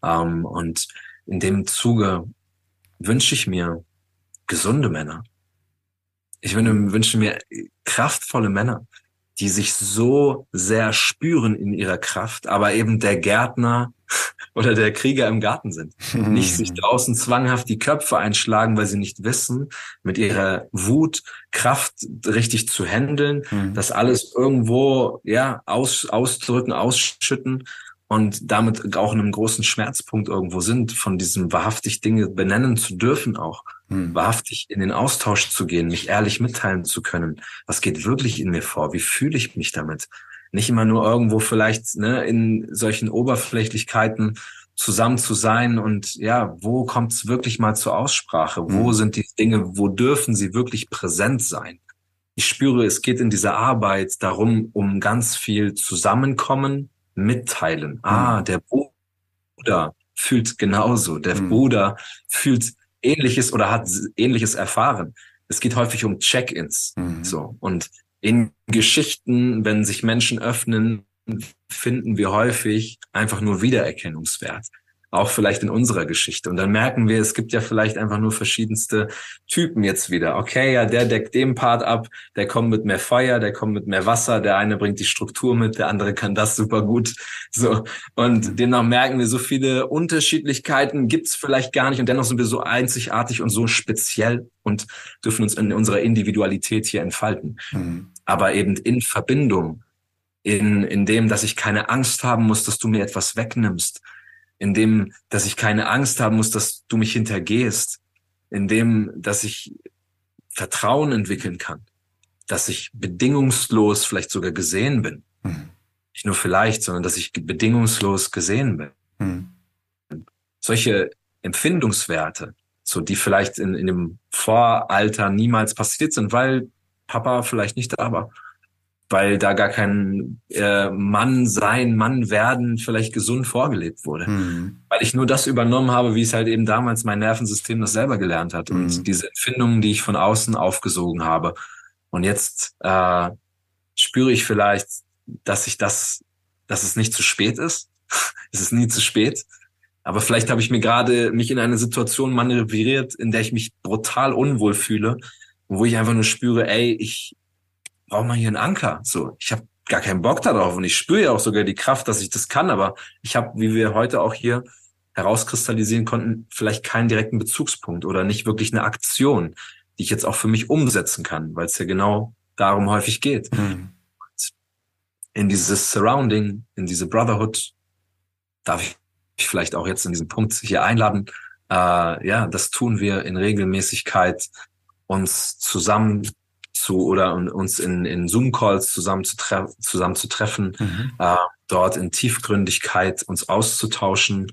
Ähm, und in dem Zuge wünsche ich mir gesunde Männer. Ich wünsche mir kraftvolle Männer, die sich so sehr spüren in ihrer Kraft, aber eben der Gärtner <laughs> oder der Krieger im Garten sind. <laughs> nicht sich draußen zwanghaft die Köpfe einschlagen, weil sie nicht wissen, mit ihrer Wut Kraft richtig zu handeln, mhm. das alles irgendwo, ja, aus, ausdrücken, ausschütten und damit auch in einem großen Schmerzpunkt irgendwo sind, von diesem wahrhaftig Dinge benennen zu dürfen auch, hm. wahrhaftig in den Austausch zu gehen, mich ehrlich mitteilen zu können. Was geht wirklich in mir vor? Wie fühle ich mich damit? Nicht immer nur irgendwo vielleicht ne, in solchen Oberflächlichkeiten zusammen zu sein und ja, wo kommt es wirklich mal zur Aussprache? Wo hm. sind die Dinge, wo dürfen sie wirklich präsent sein? Ich spüre, es geht in dieser Arbeit darum, um ganz viel Zusammenkommen, mitteilen. Ah, mhm. der Bruder fühlt genauso. Der mhm. Bruder fühlt ähnliches oder hat ähnliches erfahren. Es geht häufig um Check-ins. Mhm. So. Und in Geschichten, wenn sich Menschen öffnen, finden wir häufig einfach nur Wiedererkennungswert auch vielleicht in unserer Geschichte. Und dann merken wir, es gibt ja vielleicht einfach nur verschiedenste Typen jetzt wieder. Okay, ja, der deckt den Part ab, der kommt mit mehr Feuer, der kommt mit mehr Wasser, der eine bringt die Struktur mit, der andere kann das super gut. So. Und demnach merken wir, so viele Unterschiedlichkeiten gibt's vielleicht gar nicht. Und dennoch sind wir so einzigartig und so speziell und dürfen uns in unserer Individualität hier entfalten. Mhm. Aber eben in Verbindung, in, in dem, dass ich keine Angst haben muss, dass du mir etwas wegnimmst, in dem, dass ich keine Angst haben muss, dass du mich hintergehst, in dem, dass ich Vertrauen entwickeln kann, dass ich bedingungslos vielleicht sogar gesehen bin. Mhm. Nicht nur vielleicht, sondern dass ich bedingungslos gesehen bin. Mhm. Solche Empfindungswerte, so die vielleicht in, in dem Voralter niemals passiert sind, weil Papa vielleicht nicht da war weil da gar kein äh, Mann sein, Mann werden vielleicht gesund vorgelebt wurde. Mhm. Weil ich nur das übernommen habe, wie es halt eben damals mein Nervensystem das selber gelernt hat. Mhm. Und diese Empfindungen, die ich von außen aufgesogen habe. Und jetzt äh, spüre ich vielleicht, dass ich das, dass es nicht zu spät ist. <laughs> es ist nie zu spät. Aber vielleicht habe ich mir gerade mich in eine Situation manövriert, in der ich mich brutal unwohl fühle, wo ich einfach nur spüre, ey, ich, braucht man hier einen Anker. So, ich habe gar keinen Bock darauf und ich spüre ja auch sogar die Kraft, dass ich das kann, aber ich habe, wie wir heute auch hier herauskristallisieren konnten, vielleicht keinen direkten Bezugspunkt oder nicht wirklich eine Aktion, die ich jetzt auch für mich umsetzen kann, weil es ja genau darum häufig geht. Mhm. In dieses Surrounding, in diese Brotherhood, darf ich vielleicht auch jetzt in diesem Punkt hier einladen. Äh, ja, das tun wir in Regelmäßigkeit, uns zusammen zu oder uns in, in Zoom-Calls zusammen zu, tre zusammen zu treffen, mhm. äh, dort in Tiefgründigkeit uns auszutauschen,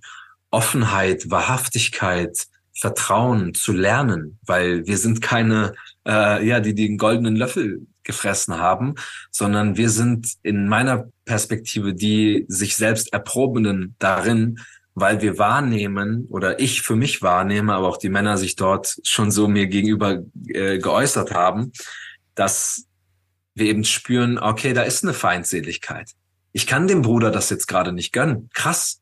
Offenheit, Wahrhaftigkeit, Vertrauen zu lernen, weil wir sind keine, äh, ja, die den goldenen Löffel gefressen haben, sondern wir sind in meiner Perspektive die sich selbst erprobenden darin, weil wir wahrnehmen oder ich für mich wahrnehme, aber auch die Männer sich dort schon so mir gegenüber äh, geäußert haben, dass wir eben spüren, okay, da ist eine Feindseligkeit. Ich kann dem Bruder das jetzt gerade nicht gönnen. Krass.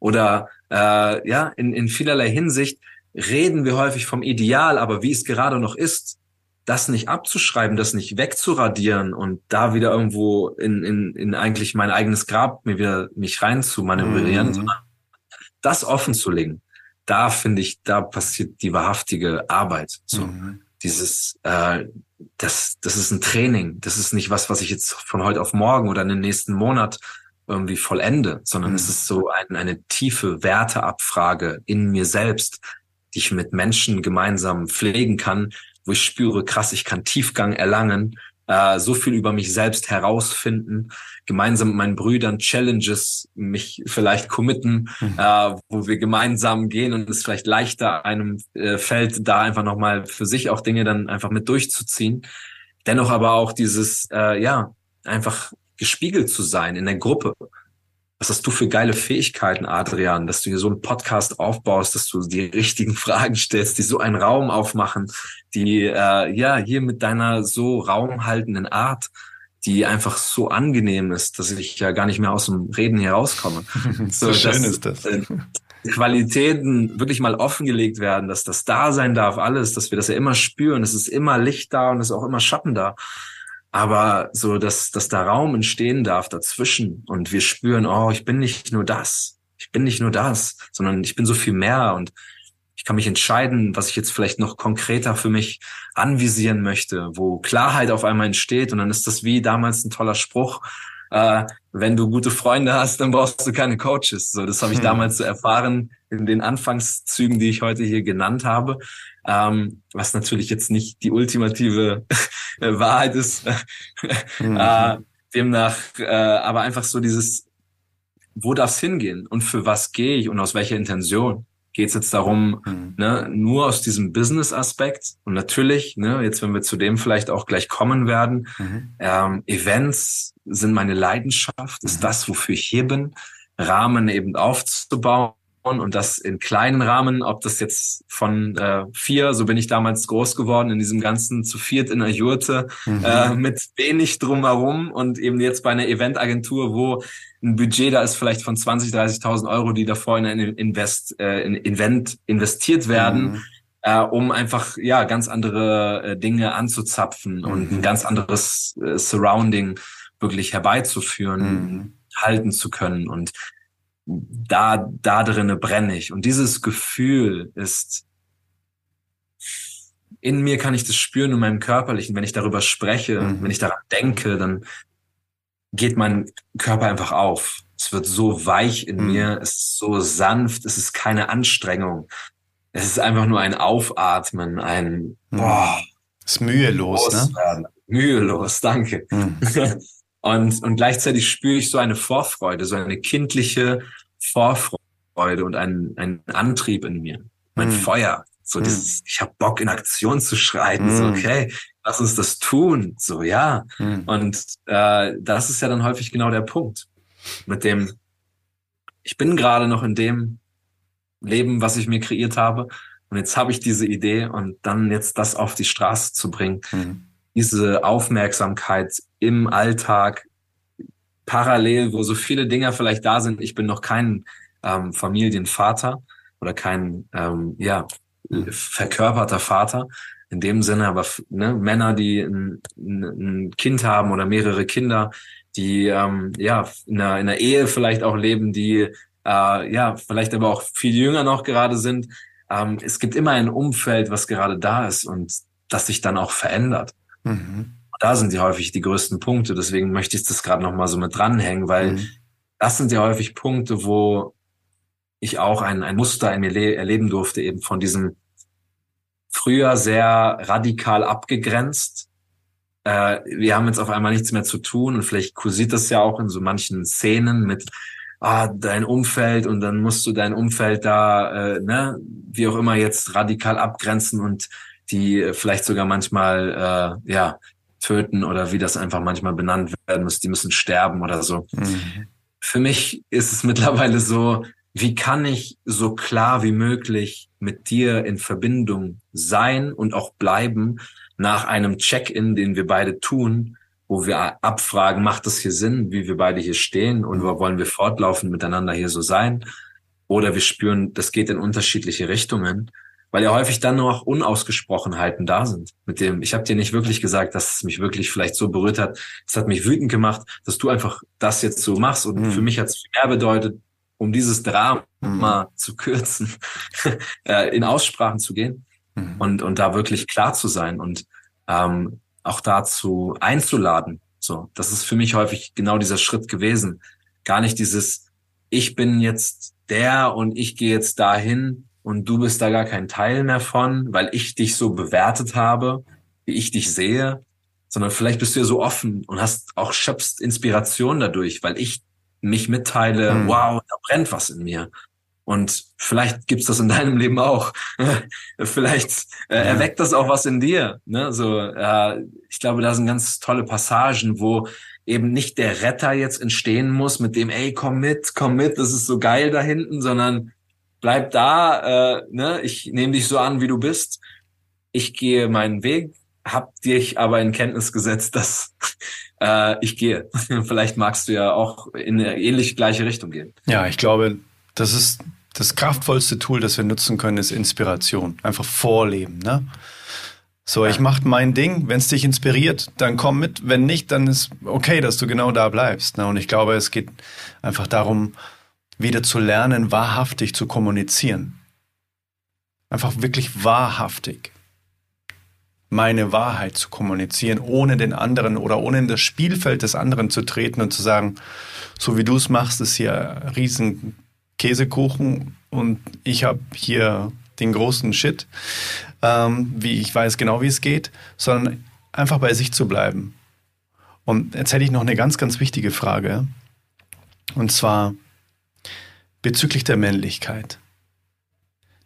Oder äh, ja, in, in vielerlei Hinsicht reden wir häufig vom Ideal, aber wie es gerade noch ist, das nicht abzuschreiben, das nicht wegzuradieren und da wieder irgendwo in, in, in eigentlich mein eigenes Grab mir wieder mich rein zu manövrieren, mhm. sondern das offen zu legen. Da finde ich, da passiert die wahrhaftige Arbeit. So. Mhm dieses, äh, das, das ist ein Training. Das ist nicht was, was ich jetzt von heute auf morgen oder in den nächsten Monat irgendwie vollende, sondern mhm. es ist so ein, eine tiefe Werteabfrage in mir selbst, die ich mit Menschen gemeinsam pflegen kann, wo ich spüre, krass, ich kann Tiefgang erlangen, äh, so viel über mich selbst herausfinden, gemeinsam mit meinen Brüdern Challenges mich vielleicht committen, mhm. äh, wo wir gemeinsam gehen und es vielleicht leichter einem äh, fällt, da einfach nochmal für sich auch Dinge dann einfach mit durchzuziehen. Dennoch aber auch dieses, äh, ja, einfach gespiegelt zu sein in der Gruppe. Was hast du für geile Fähigkeiten, Adrian, dass du hier so einen Podcast aufbaust, dass du die richtigen <laughs> Fragen stellst, die so einen Raum aufmachen, die äh, ja hier mit deiner so raumhaltenden Art, die einfach so angenehm ist, dass ich ja gar nicht mehr aus dem Reden hier rauskomme. <laughs> so, so schön dass, ist das. Äh, Qualitäten wirklich mal offengelegt werden, dass das da sein darf, alles, dass wir das ja immer spüren, es ist immer Licht da und es ist auch immer Schatten da. Aber so, dass, dass da Raum entstehen darf dazwischen und wir spüren, oh, ich bin nicht nur das, ich bin nicht nur das, sondern ich bin so viel mehr und ich kann mich entscheiden, was ich jetzt vielleicht noch konkreter für mich anvisieren möchte, wo Klarheit auf einmal entsteht und dann ist das wie damals ein toller Spruch, äh, wenn du gute Freunde hast, dann brauchst du keine Coaches. So, das habe ich hm. damals so erfahren in den Anfangszügen, die ich heute hier genannt habe. Ähm, was natürlich jetzt nicht die ultimative <laughs> Wahrheit ist. <laughs> mhm. äh, demnach, äh, aber einfach so dieses, wo darf es hingehen und für was gehe ich und aus welcher Intention? Geht es jetzt darum, mhm. ne, nur aus diesem Business-Aspekt und natürlich, ne, jetzt wenn wir zu dem vielleicht auch gleich kommen werden, mhm. ähm, Events sind meine Leidenschaft, ist mhm. das, wofür ich hier bin, Rahmen eben aufzubauen und das in kleinen Rahmen, ob das jetzt von äh, vier, so bin ich damals groß geworden, in diesem ganzen zu viert in der Jurte, mhm. äh, mit wenig drumherum und eben jetzt bei einer Eventagentur, wo ein Budget da ist vielleicht von 20, 30.000 Euro, die davor in ein Invest, äh, in Event investiert werden. Mhm. Äh, um einfach ja ganz andere äh, Dinge anzuzapfen mhm. und ein ganz anderes äh, Surrounding wirklich herbeizuführen, mhm. halten zu können und da, da drinne brenne ich. Und dieses Gefühl ist, in mir kann ich das spüren, in meinem Körperlichen. Wenn ich darüber spreche, mhm. wenn ich daran denke, dann geht mein Körper einfach auf. Es wird so weich in mhm. mir, es ist so sanft, es ist keine Anstrengung. Es ist einfach nur ein Aufatmen, ein mhm. boah, ist mühelos, ne? Mühelos, danke. <laughs> Mhm. Und, und gleichzeitig spüre ich so eine Vorfreude, so eine kindliche Vorfreude und einen, einen Antrieb in mir. Mein mm. Feuer. So mm. dieses, ich habe Bock in Aktion zu schreiten. So, okay, lass uns das tun. So, ja. Und äh, das ist ja dann häufig genau der Punkt. Mit dem, ich bin gerade noch in dem Leben, was ich mir kreiert habe. Und jetzt habe ich diese Idee und dann jetzt das auf die Straße zu bringen. Diese Aufmerksamkeit im Alltag parallel, wo so viele Dinge vielleicht da sind. Ich bin noch kein ähm, Familienvater oder kein ähm, ja verkörperter Vater in dem Sinne, aber ne, Männer, die ein, ein Kind haben oder mehrere Kinder, die ähm, ja in einer, in einer Ehe vielleicht auch leben, die äh, ja vielleicht aber auch viel jünger noch gerade sind. Ähm, es gibt immer ein Umfeld, was gerade da ist und das sich dann auch verändert. Mhm da sind ja häufig die größten Punkte. Deswegen möchte ich das gerade noch mal so mit dranhängen, weil mhm. das sind ja häufig Punkte, wo ich auch ein, ein Muster in mir erleben durfte, eben von diesem früher sehr radikal abgegrenzt. Äh, wir haben jetzt auf einmal nichts mehr zu tun und vielleicht kursiert das ja auch in so manchen Szenen mit ah, dein Umfeld und dann musst du dein Umfeld da, äh, ne, wie auch immer jetzt radikal abgrenzen und die vielleicht sogar manchmal äh, ja töten oder wie das einfach manchmal benannt werden muss, die müssen sterben oder so. Mhm. Für mich ist es mittlerweile so, wie kann ich so klar wie möglich mit dir in Verbindung sein und auch bleiben nach einem Check-in, den wir beide tun, wo wir abfragen, macht das hier Sinn, wie wir beide hier stehen und wo wollen wir fortlaufend miteinander hier so sein? Oder wir spüren, das geht in unterschiedliche Richtungen weil ja häufig dann noch Unausgesprochenheiten da sind. Mit dem, ich habe dir nicht wirklich gesagt, dass es mich wirklich vielleicht so berührt hat. Es hat mich wütend gemacht, dass du einfach das jetzt so machst. Und mhm. für mich hat es mehr bedeutet, um dieses Drama mhm. zu kürzen, <laughs> äh, in Aussprachen zu gehen mhm. und, und da wirklich klar zu sein und ähm, auch dazu einzuladen. So, das ist für mich häufig genau dieser Schritt gewesen. Gar nicht dieses, ich bin jetzt der und ich gehe jetzt dahin und du bist da gar kein Teil mehr von, weil ich dich so bewertet habe, wie ich dich sehe, sondern vielleicht bist du ja so offen und hast auch schöpfst Inspiration dadurch, weil ich mich mitteile, mhm. wow, da brennt was in mir. Und vielleicht gibt's das in deinem Leben auch. <laughs> vielleicht äh, ja. erweckt das auch was in dir. Ne? So, äh, ich glaube, da sind ganz tolle Passagen, wo eben nicht der Retter jetzt entstehen muss mit dem, ey, komm mit, komm mit, das ist so geil da hinten, sondern bleib da, äh, ne? ich nehme dich so an, wie du bist. Ich gehe meinen Weg, hab dich aber in Kenntnis gesetzt, dass <laughs> äh, ich gehe. <laughs> Vielleicht magst du ja auch in eine ähnlich gleiche Richtung gehen. Ja, ich glaube, das ist das kraftvollste Tool, das wir nutzen können, ist Inspiration. Einfach vorleben. Ne? So, ich mach mein Ding. Wenn es dich inspiriert, dann komm mit. Wenn nicht, dann ist okay, dass du genau da bleibst. Ne? Und ich glaube, es geht einfach darum, wieder zu lernen, wahrhaftig zu kommunizieren. Einfach wirklich wahrhaftig meine Wahrheit zu kommunizieren, ohne den anderen oder ohne in das Spielfeld des anderen zu treten und zu sagen, so wie du es machst, ist hier riesen Käsekuchen und ich habe hier den großen Shit, ähm, wie ich weiß genau, wie es geht, sondern einfach bei sich zu bleiben. Und jetzt hätte ich noch eine ganz, ganz wichtige Frage. Und zwar bezüglich der Männlichkeit.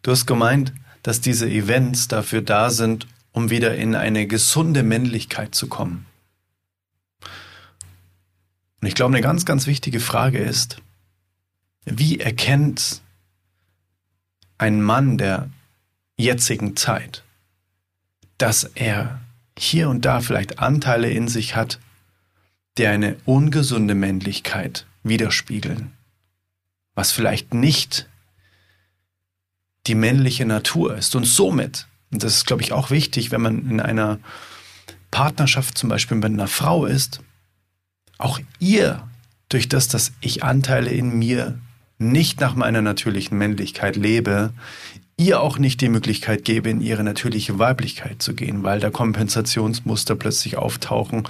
Du hast gemeint, dass diese Events dafür da sind, um wieder in eine gesunde Männlichkeit zu kommen. Und ich glaube, eine ganz, ganz wichtige Frage ist, wie erkennt ein Mann der jetzigen Zeit, dass er hier und da vielleicht Anteile in sich hat, die eine ungesunde Männlichkeit widerspiegeln, was vielleicht nicht die männliche Natur ist. Und somit und das ist, glaube ich, auch wichtig, wenn man in einer Partnerschaft zum Beispiel mit einer Frau ist, auch ihr, durch das, dass ich Anteile in mir nicht nach meiner natürlichen Männlichkeit lebe, ihr auch nicht die Möglichkeit gebe, in ihre natürliche Weiblichkeit zu gehen, weil da Kompensationsmuster plötzlich auftauchen,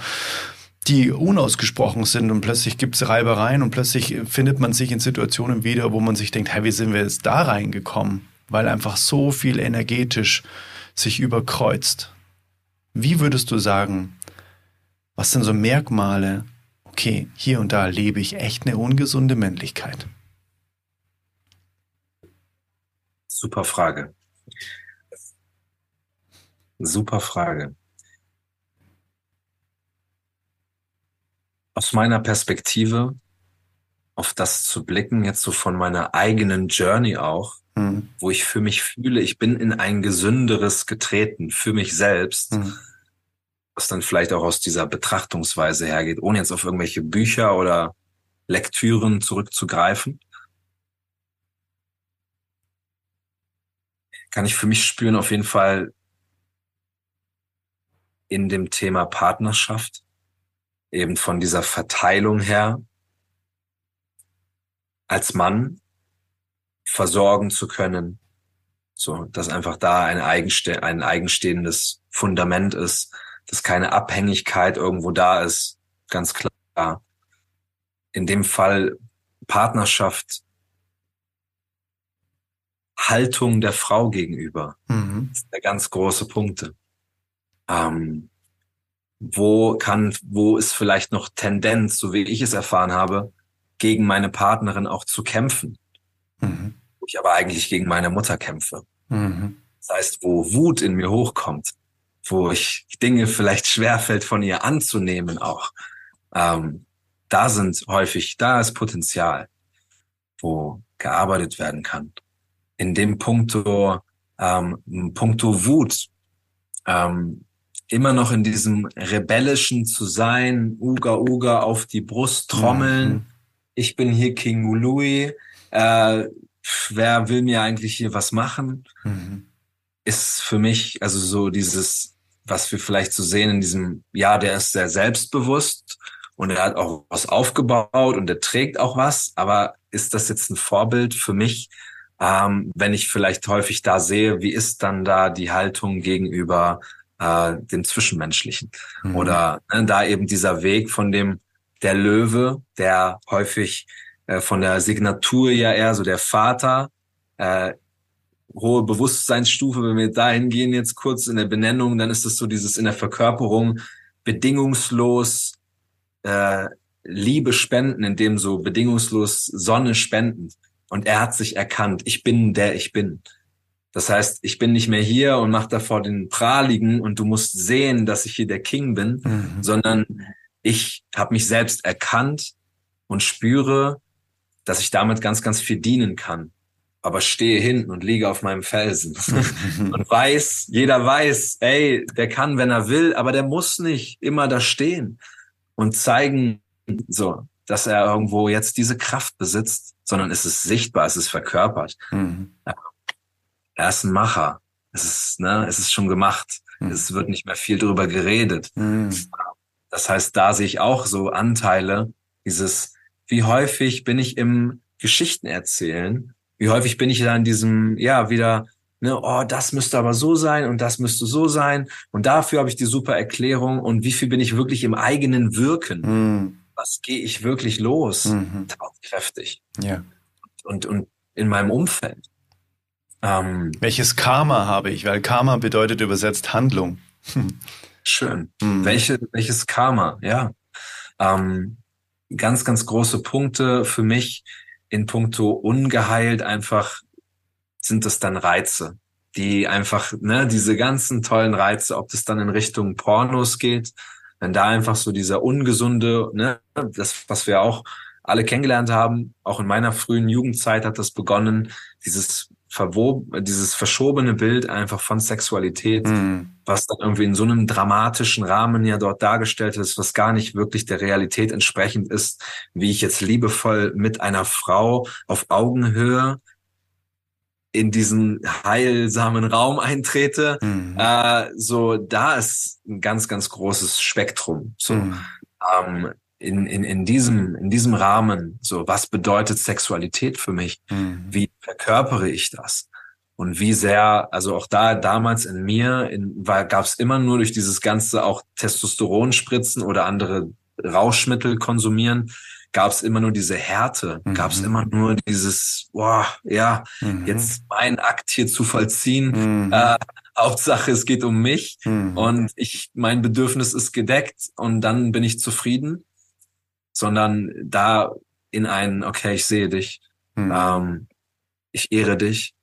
die unausgesprochen sind und plötzlich gibt es Reibereien und plötzlich findet man sich in Situationen wieder, wo man sich denkt, hey, wie sind wir jetzt da reingekommen? Weil einfach so viel energetisch sich überkreuzt. Wie würdest du sagen, was sind so Merkmale, okay, hier und da lebe ich echt eine ungesunde Männlichkeit? Super Frage. Super Frage. Aus meiner Perspektive auf das zu blicken, jetzt so von meiner eigenen Journey auch, mhm. wo ich für mich fühle, ich bin in ein gesünderes getreten für mich selbst, mhm. was dann vielleicht auch aus dieser Betrachtungsweise hergeht, ohne jetzt auf irgendwelche Bücher oder Lektüren zurückzugreifen. Kann ich für mich spüren, auf jeden Fall in dem Thema Partnerschaft, eben von dieser Verteilung her, als Mann versorgen zu können. So, dass einfach da ein, eigenste ein eigenstehendes Fundament ist, dass keine Abhängigkeit irgendwo da ist, ganz klar. In dem Fall Partnerschaft, Haltung der Frau gegenüber, mhm. ist der ganz große Punkte. Ähm, wo kann, wo ist vielleicht noch Tendenz, so wie ich es erfahren habe, gegen meine Partnerin auch zu kämpfen. Mhm. Wo ich aber eigentlich gegen meine Mutter kämpfe. Mhm. Das heißt, wo Wut in mir hochkommt, wo ich Dinge vielleicht schwerfällt von ihr anzunehmen auch. Ähm, da sind häufig, da ist Potenzial, wo gearbeitet werden kann. In dem Punkto, ähm, Punkto Wut, ähm, immer noch in diesem rebellischen zu sein, Uga Uga auf die Brust trommeln, mhm. Ich bin hier King Louis, äh, wer will mir eigentlich hier was machen? Mhm. Ist für mich, also so dieses, was wir vielleicht so sehen in diesem, ja, der ist sehr selbstbewusst und er hat auch was aufgebaut und er trägt auch was, aber ist das jetzt ein Vorbild für mich, ähm, wenn ich vielleicht häufig da sehe, wie ist dann da die Haltung gegenüber äh, dem Zwischenmenschlichen? Mhm. Oder ne, da eben dieser Weg von dem, der Löwe, der häufig äh, von der Signatur ja eher so der Vater, äh, hohe Bewusstseinsstufe, wenn wir dahin gehen jetzt kurz in der Benennung, dann ist es so dieses in der Verkörperung bedingungslos äh, Liebe spenden, indem so bedingungslos Sonne spenden. Und er hat sich erkannt, ich bin der ich bin. Das heißt, ich bin nicht mehr hier und mache davor den Prahligen und du musst sehen, dass ich hier der King bin, mhm. sondern ich habe mich selbst erkannt und spüre, dass ich damit ganz, ganz viel dienen kann. Aber stehe hinten und liege auf meinem Felsen <laughs> und weiß, jeder weiß, ey, der kann, wenn er will, aber der muss nicht immer da stehen und zeigen, so, dass er irgendwo jetzt diese Kraft besitzt, sondern es ist sichtbar, es ist verkörpert. Mhm. Er ist ein Macher. Es ist, ne, es ist schon gemacht. Mhm. Es wird nicht mehr viel drüber geredet. Mhm. Das heißt, da sehe ich auch so Anteile, dieses, wie häufig bin ich im Geschichten erzählen? Wie häufig bin ich da in diesem, ja, wieder, ne, oh, das müsste aber so sein und das müsste so sein. Und dafür habe ich die super Erklärung. Und wie viel bin ich wirklich im eigenen Wirken? Mhm. Was gehe ich wirklich los? Mhm. Kräftig. Ja. Und, und in meinem Umfeld. Ähm, Welches Karma habe ich? Weil Karma bedeutet übersetzt Handlung. Schön. Mhm. Welche, welches Karma? Ja. Ähm, ganz, ganz große Punkte für mich in puncto ungeheilt einfach sind es dann Reize, die einfach, ne, diese ganzen tollen Reize, ob das dann in Richtung Pornos geht, wenn da einfach so dieser ungesunde, ne, das, was wir auch alle kennengelernt haben, auch in meiner frühen Jugendzeit hat das begonnen, dieses verwob, dieses verschobene Bild einfach von Sexualität, mhm. was dann irgendwie in so einem dramatischen Rahmen ja dort dargestellt ist, was gar nicht wirklich der Realität entsprechend ist, wie ich jetzt liebevoll mit einer Frau auf Augenhöhe in diesen heilsamen Raum eintrete, mhm. äh, so da ist ein ganz, ganz großes Spektrum. So mhm. ähm, in, in, in diesem, in diesem Rahmen, so, was bedeutet Sexualität für mich? Mhm. Wie verkörpere ich das? Und wie sehr, also auch da damals in mir, in, war, gab es immer nur durch dieses ganze auch Testosteron spritzen oder andere Rauschmittel konsumieren, gab es immer nur diese Härte, mhm. gab es immer nur dieses, boah, ja, mhm. jetzt mein Akt hier zu vollziehen. Mhm. Äh, Hauptsache, es geht um mich mhm. und ich, mein Bedürfnis ist gedeckt und dann bin ich zufrieden sondern da in ein, okay, ich sehe dich, mhm. ähm, ich ehre dich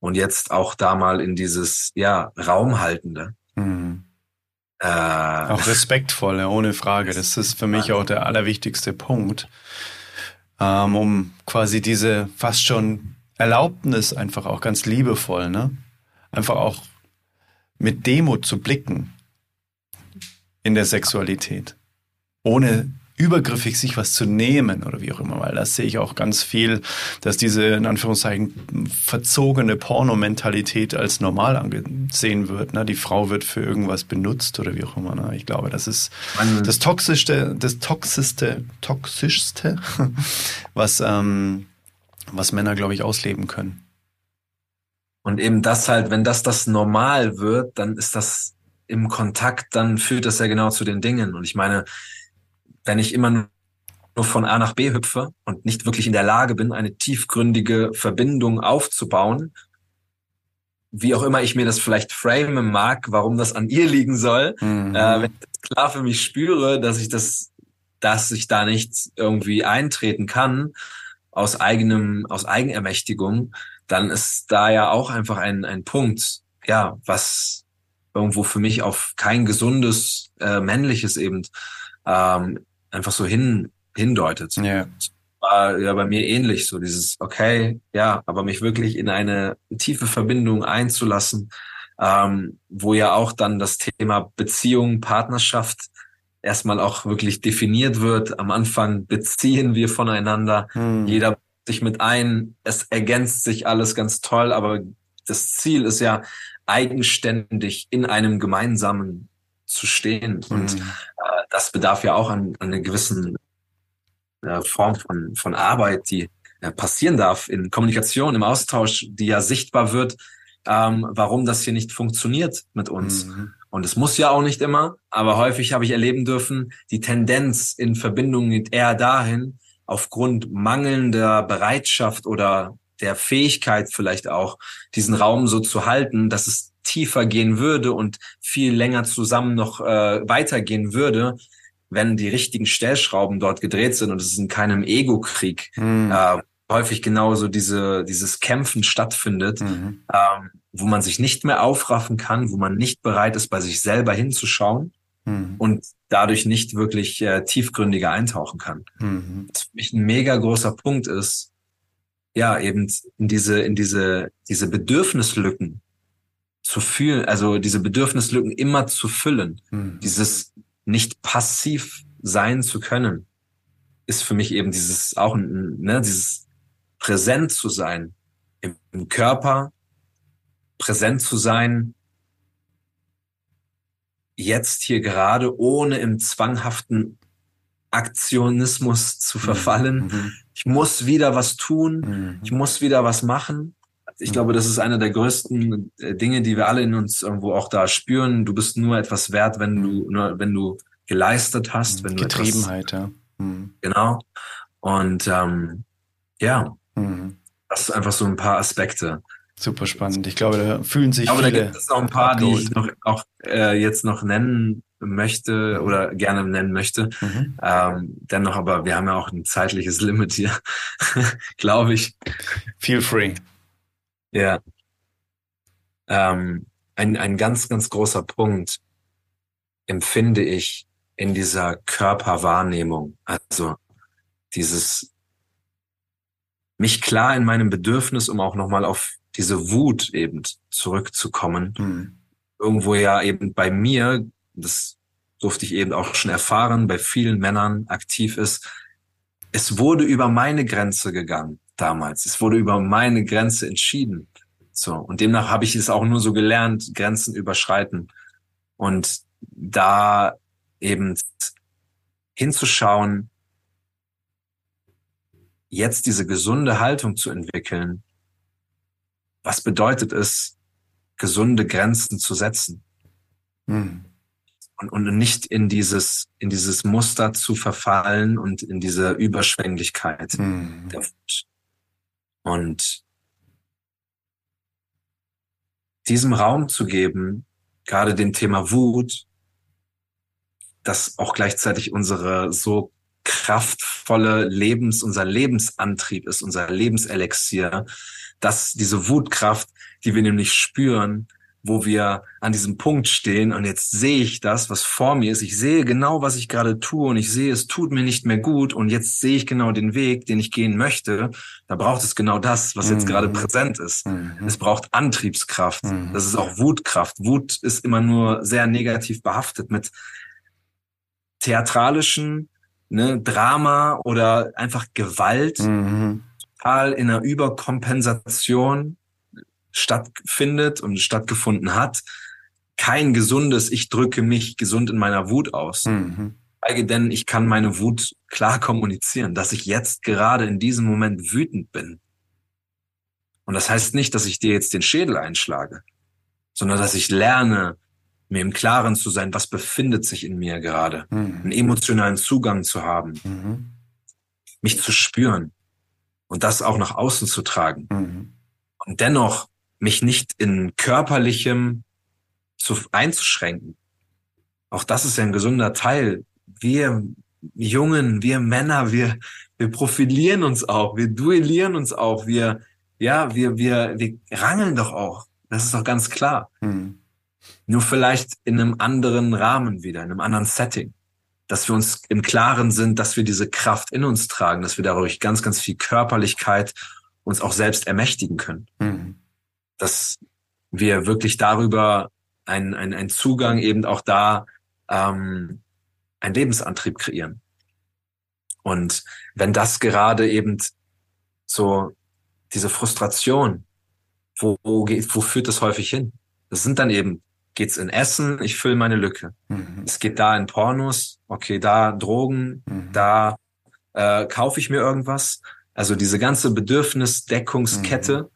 und jetzt auch da mal in dieses, ja, Raumhaltende. Mhm. Äh, auch respektvolle, ohne Frage. Das ist für mich auch der allerwichtigste Punkt, ähm, um quasi diese fast schon Erlaubnis einfach auch ganz liebevoll, ne? Einfach auch mit Demut zu blicken in der Sexualität. Ohne übergriffig, sich was zu nehmen oder wie auch immer, weil das sehe ich auch ganz viel, dass diese in Anführungszeichen verzogene Pornomentalität als normal angesehen wird. Ne? Die Frau wird für irgendwas benutzt oder wie auch immer. Ne? Ich glaube, das ist das toxischste, das toxischste, toxischste, <laughs> was ähm, was Männer, glaube ich, ausleben können. Und eben das halt, wenn das das normal wird, dann ist das im Kontakt, dann führt das ja genau zu den Dingen. Und ich meine, wenn ich immer nur von A nach B hüpfe und nicht wirklich in der Lage bin, eine tiefgründige Verbindung aufzubauen, wie auch immer ich mir das vielleicht framen mag, warum das an ihr liegen soll, mhm. äh, wenn ich klar für mich spüre, dass ich das, dass ich da nicht irgendwie eintreten kann aus eigenem, aus Eigenermächtigung, dann ist da ja auch einfach ein, ein Punkt, ja, was irgendwo für mich auf kein gesundes äh, männliches eben ähm, einfach so hin, hindeutet. Ja. War ja bei mir ähnlich, so dieses, okay, ja, aber mich wirklich in eine tiefe Verbindung einzulassen, ähm, wo ja auch dann das Thema Beziehung, Partnerschaft erstmal auch wirklich definiert wird. Am Anfang beziehen wir voneinander, hm. jeder sich mit ein, es ergänzt sich alles ganz toll, aber das Ziel ist ja eigenständig in einem gemeinsamen zu stehen. Und mhm. äh, das bedarf ja auch an, an einer gewissen äh, Form von, von Arbeit, die äh, passieren darf in Kommunikation, im Austausch, die ja sichtbar wird, ähm, warum das hier nicht funktioniert mit uns. Mhm. Und es muss ja auch nicht immer, aber häufig habe ich erleben dürfen, die Tendenz in Verbindung geht eher dahin, aufgrund mangelnder Bereitschaft oder der Fähigkeit vielleicht auch, diesen Raum so zu halten, dass es tiefer gehen würde und viel länger zusammen noch äh, weitergehen würde, wenn die richtigen Stellschrauben dort gedreht sind und es in keinem Ego-Krieg mhm. äh, häufig genauso diese, dieses Kämpfen stattfindet, mhm. ähm, wo man sich nicht mehr aufraffen kann, wo man nicht bereit ist, bei sich selber hinzuschauen mhm. und dadurch nicht wirklich äh, tiefgründiger eintauchen kann. Mhm. Was für mich ein mega großer Punkt ist, ja, eben in diese, in diese, diese Bedürfnislücken zu fühlen, also diese Bedürfnislücken immer zu füllen, mhm. dieses nicht passiv sein zu können, ist für mich eben dieses auch ne, dieses präsent zu sein im, Körper, präsent zu sein jetzt hier gerade, ohne im zwanghaften Aktionismus zu mhm. verfallen. Mhm. Ich muss wieder was tun, mhm. ich muss wieder was machen. Ich glaube, das ist einer der größten äh, Dinge, die wir alle in uns irgendwo auch da spüren. Du bist nur etwas wert, wenn du, nur, wenn du geleistet hast, wenn du Getriebenheit, etwas, ja. Mhm. Genau. Und ähm, ja, mhm. das ist einfach so ein paar Aspekte. Super spannend. Ich glaube, da fühlen sich Aber da gibt es noch ein paar, abgeholt. die ich noch auch äh, jetzt noch nennen möchte oder gerne nennen möchte. Mhm. Ähm, dennoch, aber wir haben ja auch ein zeitliches Limit hier, <laughs> glaube ich. Feel free. Ja. Ähm, ein, ein ganz, ganz großer Punkt empfinde ich in dieser Körperwahrnehmung. Also dieses mich klar in meinem Bedürfnis, um auch nochmal auf diese Wut eben zurückzukommen. Mhm. Irgendwo ja eben bei mir, das durfte ich eben auch schon erfahren, bei vielen Männern aktiv ist, es wurde über meine Grenze gegangen damals. Es wurde über meine Grenze entschieden. So. Und demnach habe ich es auch nur so gelernt, Grenzen überschreiten. Und da eben hinzuschauen, jetzt diese gesunde Haltung zu entwickeln. Was bedeutet es, gesunde Grenzen zu setzen? Hm. Und, und nicht in dieses, in dieses Muster zu verfallen und in diese Überschwänglichkeit hm. der Wut. Und diesem Raum zu geben, gerade dem Thema Wut, das auch gleichzeitig unsere so kraftvolle Lebens, unser Lebensantrieb ist, unser Lebenselixier, dass diese Wutkraft, die wir nämlich spüren, wo wir an diesem Punkt stehen und jetzt sehe ich das, was vor mir ist. Ich sehe genau, was ich gerade tue und ich sehe, es tut mir nicht mehr gut und jetzt sehe ich genau den Weg, den ich gehen möchte. Da braucht es genau das, was jetzt mhm. gerade präsent ist. Mhm. Es braucht Antriebskraft. Mhm. Das ist auch Wutkraft. Wut ist immer nur sehr negativ behaftet mit theatralischen ne, Drama oder einfach Gewalt. Mhm. Total in einer Überkompensation stattfindet und stattgefunden hat, kein gesundes, ich drücke mich gesund in meiner Wut aus. Mhm. Denn ich kann meine Wut klar kommunizieren, dass ich jetzt gerade in diesem Moment wütend bin. Und das heißt nicht, dass ich dir jetzt den Schädel einschlage, sondern dass ich lerne, mir im Klaren zu sein, was befindet sich in mir gerade, mhm. einen emotionalen Zugang zu haben, mhm. mich zu spüren und das auch nach außen zu tragen. Mhm. Und dennoch mich nicht in körperlichem zu, einzuschränken. Auch das ist ja ein gesunder Teil. Wir Jungen, wir Männer, wir, wir profilieren uns auch, wir duellieren uns auch, wir, ja, wir, wir, wir rangeln doch auch. Das ist doch ganz klar. Hm. Nur vielleicht in einem anderen Rahmen wieder, in einem anderen Setting. Dass wir uns im Klaren sind, dass wir diese Kraft in uns tragen, dass wir dadurch ganz, ganz viel Körperlichkeit uns auch selbst ermächtigen können. Hm dass wir wirklich darüber einen, einen, einen Zugang eben auch da ähm, einen Lebensantrieb kreieren. Und wenn das gerade eben so diese Frustration, wo, wo, geht, wo führt das häufig hin? Das sind dann eben, geht's in Essen, ich fülle meine Lücke. Mhm. Es geht da in Pornos, okay, da Drogen, mhm. da äh, kaufe ich mir irgendwas. Also diese ganze Bedürfnisdeckungskette, mhm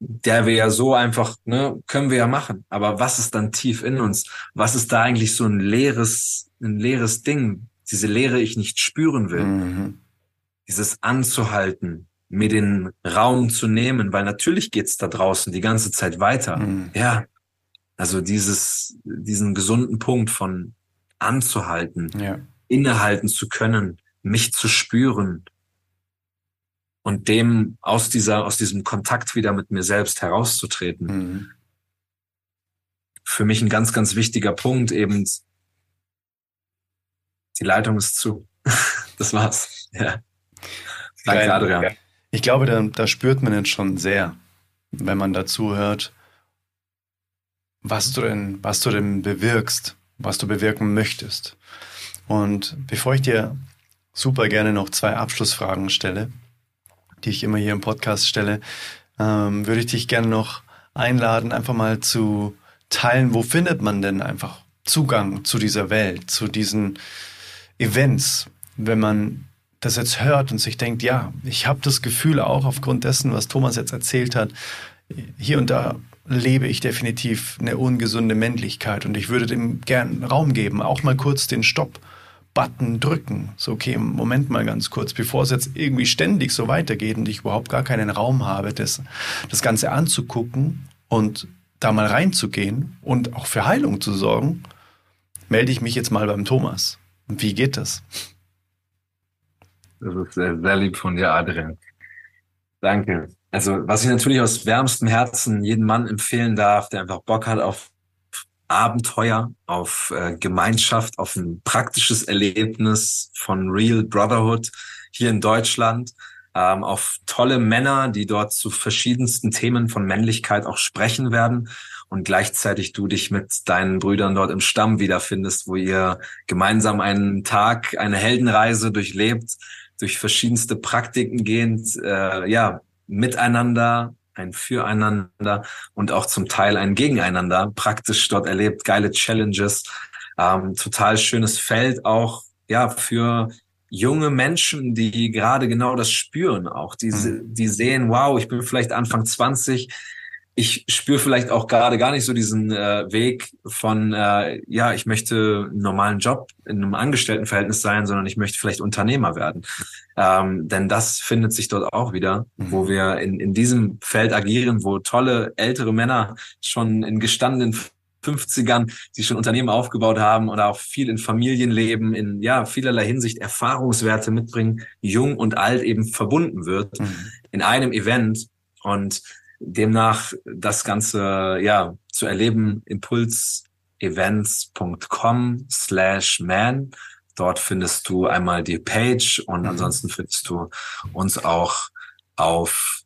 der wir ja so einfach, ne, können wir ja machen. Aber was ist dann tief in uns? Was ist da eigentlich so ein leeres, ein leeres Ding? Diese Leere ich nicht spüren will. Mhm. Dieses anzuhalten, mir den Raum zu nehmen, weil natürlich geht's da draußen die ganze Zeit weiter. Mhm. Ja, Also dieses, diesen gesunden Punkt von anzuhalten, Ja. innehalten zu können, mich zu spüren und dem aus dieser, aus diesem Kontakt wieder mit mir selbst herauszutreten. Mhm. Für mich ein ganz, ganz wichtiger Punkt eben. Die Leitung ist zu. <laughs> Das war's. Ja. Danke, Geil. Adrian. Ich glaube, da, da spürt man jetzt schon sehr, wenn man dazu hört, was du denn, was du denn bewirkst, was du bewirken möchtest. Und bevor ich dir super gerne noch zwei Abschlussfragen stelle, die ich immer hier im Podcast stelle, ähm, würde ich dich gerne noch einladen, einfach mal zu teilen, wo findet man denn einfach Zugang zu dieser Welt, zu diesen Events, wenn man das jetzt hört und sich denkt, ja, ich habe das Gefühl auch aufgrund dessen, was Thomas jetzt erzählt hat, hier und da lebe ich definitiv eine ungesunde Männlichkeit und ich würde dem gern Raum geben, auch mal kurz den Stopp-Button drücken. So, okay, Moment mal ganz kurz, bevor es jetzt irgendwie ständig so weitergeht und ich überhaupt gar keinen Raum habe, das, das Ganze anzugucken und da mal reinzugehen und auch für Heilung zu sorgen, melde ich mich jetzt mal beim Thomas. Wie geht das? Das ist sehr, sehr lieb von dir, Adrian. Danke. Also, was ich natürlich aus wärmstem Herzen jedem Mann empfehlen darf, der einfach Bock hat auf Abenteuer, auf äh, Gemeinschaft, auf ein praktisches Erlebnis von Real Brotherhood hier in Deutschland, ähm, auf tolle Männer, die dort zu verschiedensten Themen von Männlichkeit auch sprechen werden und gleichzeitig du dich mit deinen Brüdern dort im Stamm wiederfindest, wo ihr gemeinsam einen Tag, eine Heldenreise durchlebt, durch verschiedenste Praktiken gehend, äh, ja, miteinander, ein Füreinander und auch zum Teil ein Gegeneinander praktisch dort erlebt, geile Challenges, ähm, total schönes Feld auch, ja, für junge Menschen, die gerade genau das spüren auch, die, die sehen, wow, ich bin vielleicht Anfang 20, ich spüre vielleicht auch gerade gar nicht so diesen äh, Weg von, äh, ja, ich möchte einen normalen Job in einem Angestelltenverhältnis sein, sondern ich möchte vielleicht Unternehmer werden. Ähm, denn das findet sich dort auch wieder, Mhm. wo wir in, in diesem Feld agieren, wo tolle ältere Männer schon in gestandenen 50ern, die schon Unternehmen aufgebaut haben oder auch viel in Familienleben, in ja vielerlei Hinsicht Erfahrungswerte mitbringen, jung und alt eben verbunden wird Mhm. in einem Event und demnach das Ganze ja zu erleben impulsevents.com slash man. Dort findest du einmal die Page und Mhm. ansonsten findest du uns auch auf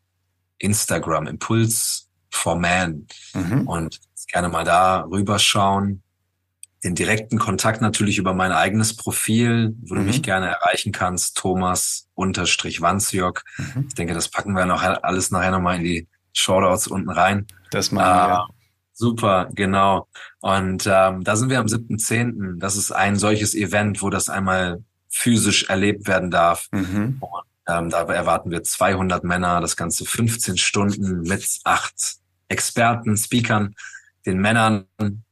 Instagram Impuls for Man Mhm. und gerne mal da rüberschauen. Den direkten Kontakt natürlich über mein eigenes Profil, wo du Mhm. mich gerne erreichen kannst, Thomas unterstrich Wanzjok. Mhm. Ich denke, das packen wir noch alles nachher nochmal in die Shoutouts unten rein. Das machen Ah, super, genau. Und ähm, da sind wir am 7.10. Das ist ein solches Event, wo das einmal physisch erlebt werden darf. wir. Mhm. Ähm, da erwarten wir 200 Männer, das Ganze 15 Stunden mit acht Experten, Speakern, den Männern,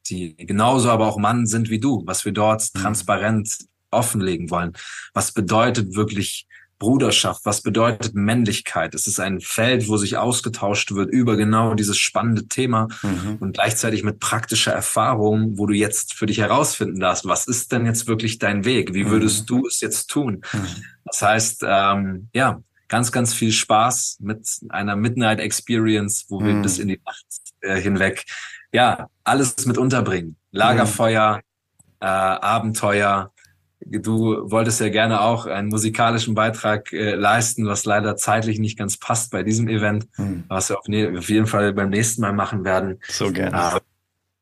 die genauso aber auch Mann sind wie du, was wir dort Mhm. transparent offenlegen wollen. Was bedeutet wirklich Bruderschaft? Was bedeutet Männlichkeit? Es ist ein Feld, wo sich ausgetauscht wird über genau dieses spannende Thema Mhm. und gleichzeitig mit praktischer Erfahrung, wo du jetzt für dich herausfinden darfst, was ist denn jetzt wirklich dein Weg? Wie würdest du es jetzt tun? Mhm. Das heißt, ähm, ja, ganz, ganz viel Spaß mit einer Midnight Experience, wo wir Mhm. bis in die Nacht äh, hinweg, ja, alles mit unterbringen. Lagerfeuer, äh, Abenteuer. Du wolltest ja gerne auch einen musikalischen Beitrag äh, leisten, was leider zeitlich nicht ganz passt bei diesem Event, Mhm. was wir auf, ne auf jeden Fall beim nächsten Mal machen werden. So gerne. Äh,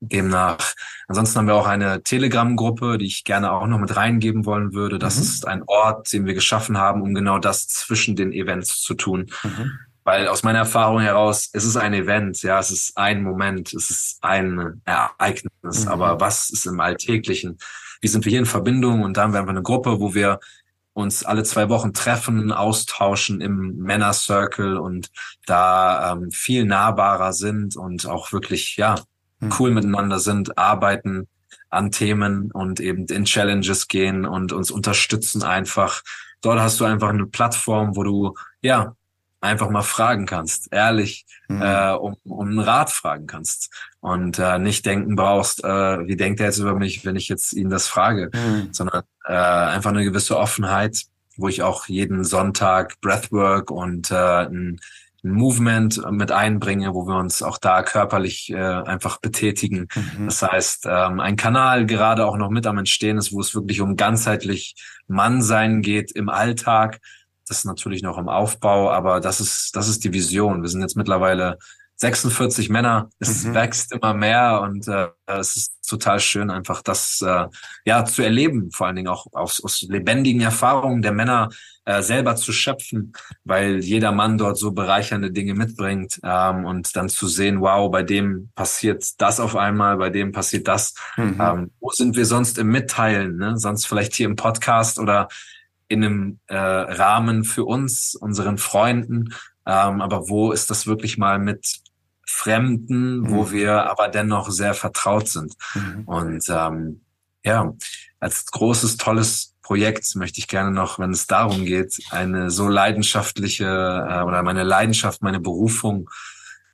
demnach. Ansonsten haben wir auch eine Telegram-Gruppe, die ich gerne auch noch mit reingeben wollen würde. Das Mhm. ist ein Ort, den wir geschaffen haben, um genau das zwischen den Events zu tun. Mhm. Weil aus meiner Erfahrung heraus, es ist ein Event, ja, es ist ein Moment, es ist ein Ereignis. Mhm. Aber was ist im Alltäglichen? Wie sind wir hier in Verbindung? Und da haben wir einfach eine Gruppe, wo wir uns alle zwei Wochen treffen, austauschen im Männer-Circle und da ähm, viel nahbarer sind und auch wirklich, ja, Mhm. cool miteinander sind, arbeiten an Themen und eben in Challenges gehen und uns unterstützen einfach. Dort hast du einfach eine Plattform, wo du, ja, einfach mal fragen kannst, ehrlich mhm. äh, um, um einen Rat fragen kannst und äh, nicht denken brauchst, äh, wie denkt er jetzt über mich, wenn ich jetzt ihn das frage, mhm. sondern äh, einfach eine gewisse Offenheit, wo ich auch jeden Sonntag Breathwork und äh, ein, ein Movement mit einbringe, wo wir uns auch da körperlich äh, einfach betätigen. Mhm. Das heißt, ähm, ein Kanal gerade auch noch mit am Entstehen ist, wo es wirklich um ganzheitlich Mannsein geht im Alltag, das ist natürlich noch im Aufbau, aber das ist, das ist die Vision. Wir sind jetzt mittlerweile 46 Männer. Es mhm. wächst immer mehr und äh, es ist total schön, einfach das äh, ja zu erleben, vor allen Dingen auch aus, aus lebendigen Erfahrungen der Männer äh, selber zu schöpfen, weil jeder Mann dort so bereichernde Dinge mitbringt ähm, und dann zu sehen, wow, bei dem passiert das auf einmal, bei dem passiert das. Mhm. Ähm, wo sind wir sonst im Mitteilen? Ne? Sonst vielleicht hier im Podcast oder in einem äh, Rahmen für uns, unseren Freunden, ähm, aber wo ist das wirklich mal mit Fremden, mhm. wo wir aber dennoch sehr vertraut sind. Mhm. Und ähm, ja, als großes, tolles Projekt möchte ich gerne noch, wenn es darum geht, eine so leidenschaftliche äh, oder meine Leidenschaft, meine Berufung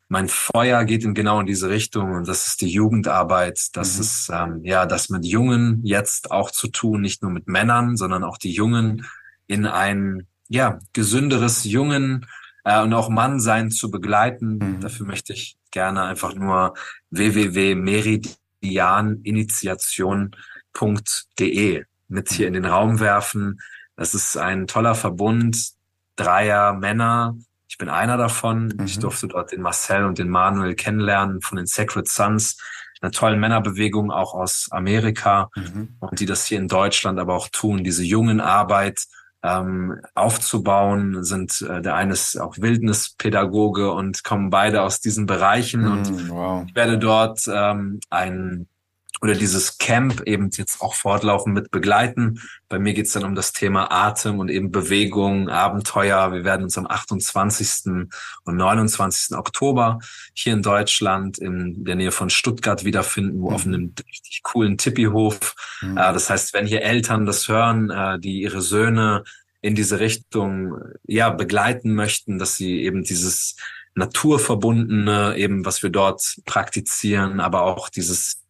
mein Feuer geht in genau in diese Richtung und das ist die Jugendarbeit. Das mhm. ist ähm, ja das mit Jungen jetzt auch zu tun, nicht nur mit Männern, sondern auch die Jungen in ein ja gesünderes Jungen äh, und auch Mannsein zu begleiten. Mhm. Dafür möchte ich gerne einfach nur www.meridianinitiation.de mit hier in den Raum werfen. Das ist ein toller Verbund dreier Männer, ich bin einer davon. Mhm. Ich durfte dort den Marcel und den Manuel kennenlernen von den Sacred Sons, einer tollen Männerbewegung auch aus Amerika mhm. und die das hier in Deutschland aber auch tun, diese jungen Arbeit ähm, aufzubauen, sind äh, der eine ist auch Wildnispädagoge und kommen beide aus diesen Bereichen mhm, und wow. ich werde dort ähm, ein oder dieses Camp eben jetzt auch fortlaufen mit begleiten. Bei mir geht's dann um das Thema Atem und eben Bewegung, Abenteuer. Wir werden uns am 28. und 29. Oktober hier in Deutschland in der Nähe von Stuttgart wiederfinden, wo mhm. auf einem richtig coolen Tippihof. Mhm. Äh, das heißt, wenn hier Eltern das hören, äh, die ihre Söhne in diese Richtung ja begleiten möchten, dass sie eben dieses naturverbundene, eben was wir dort praktizieren, aber auch dieses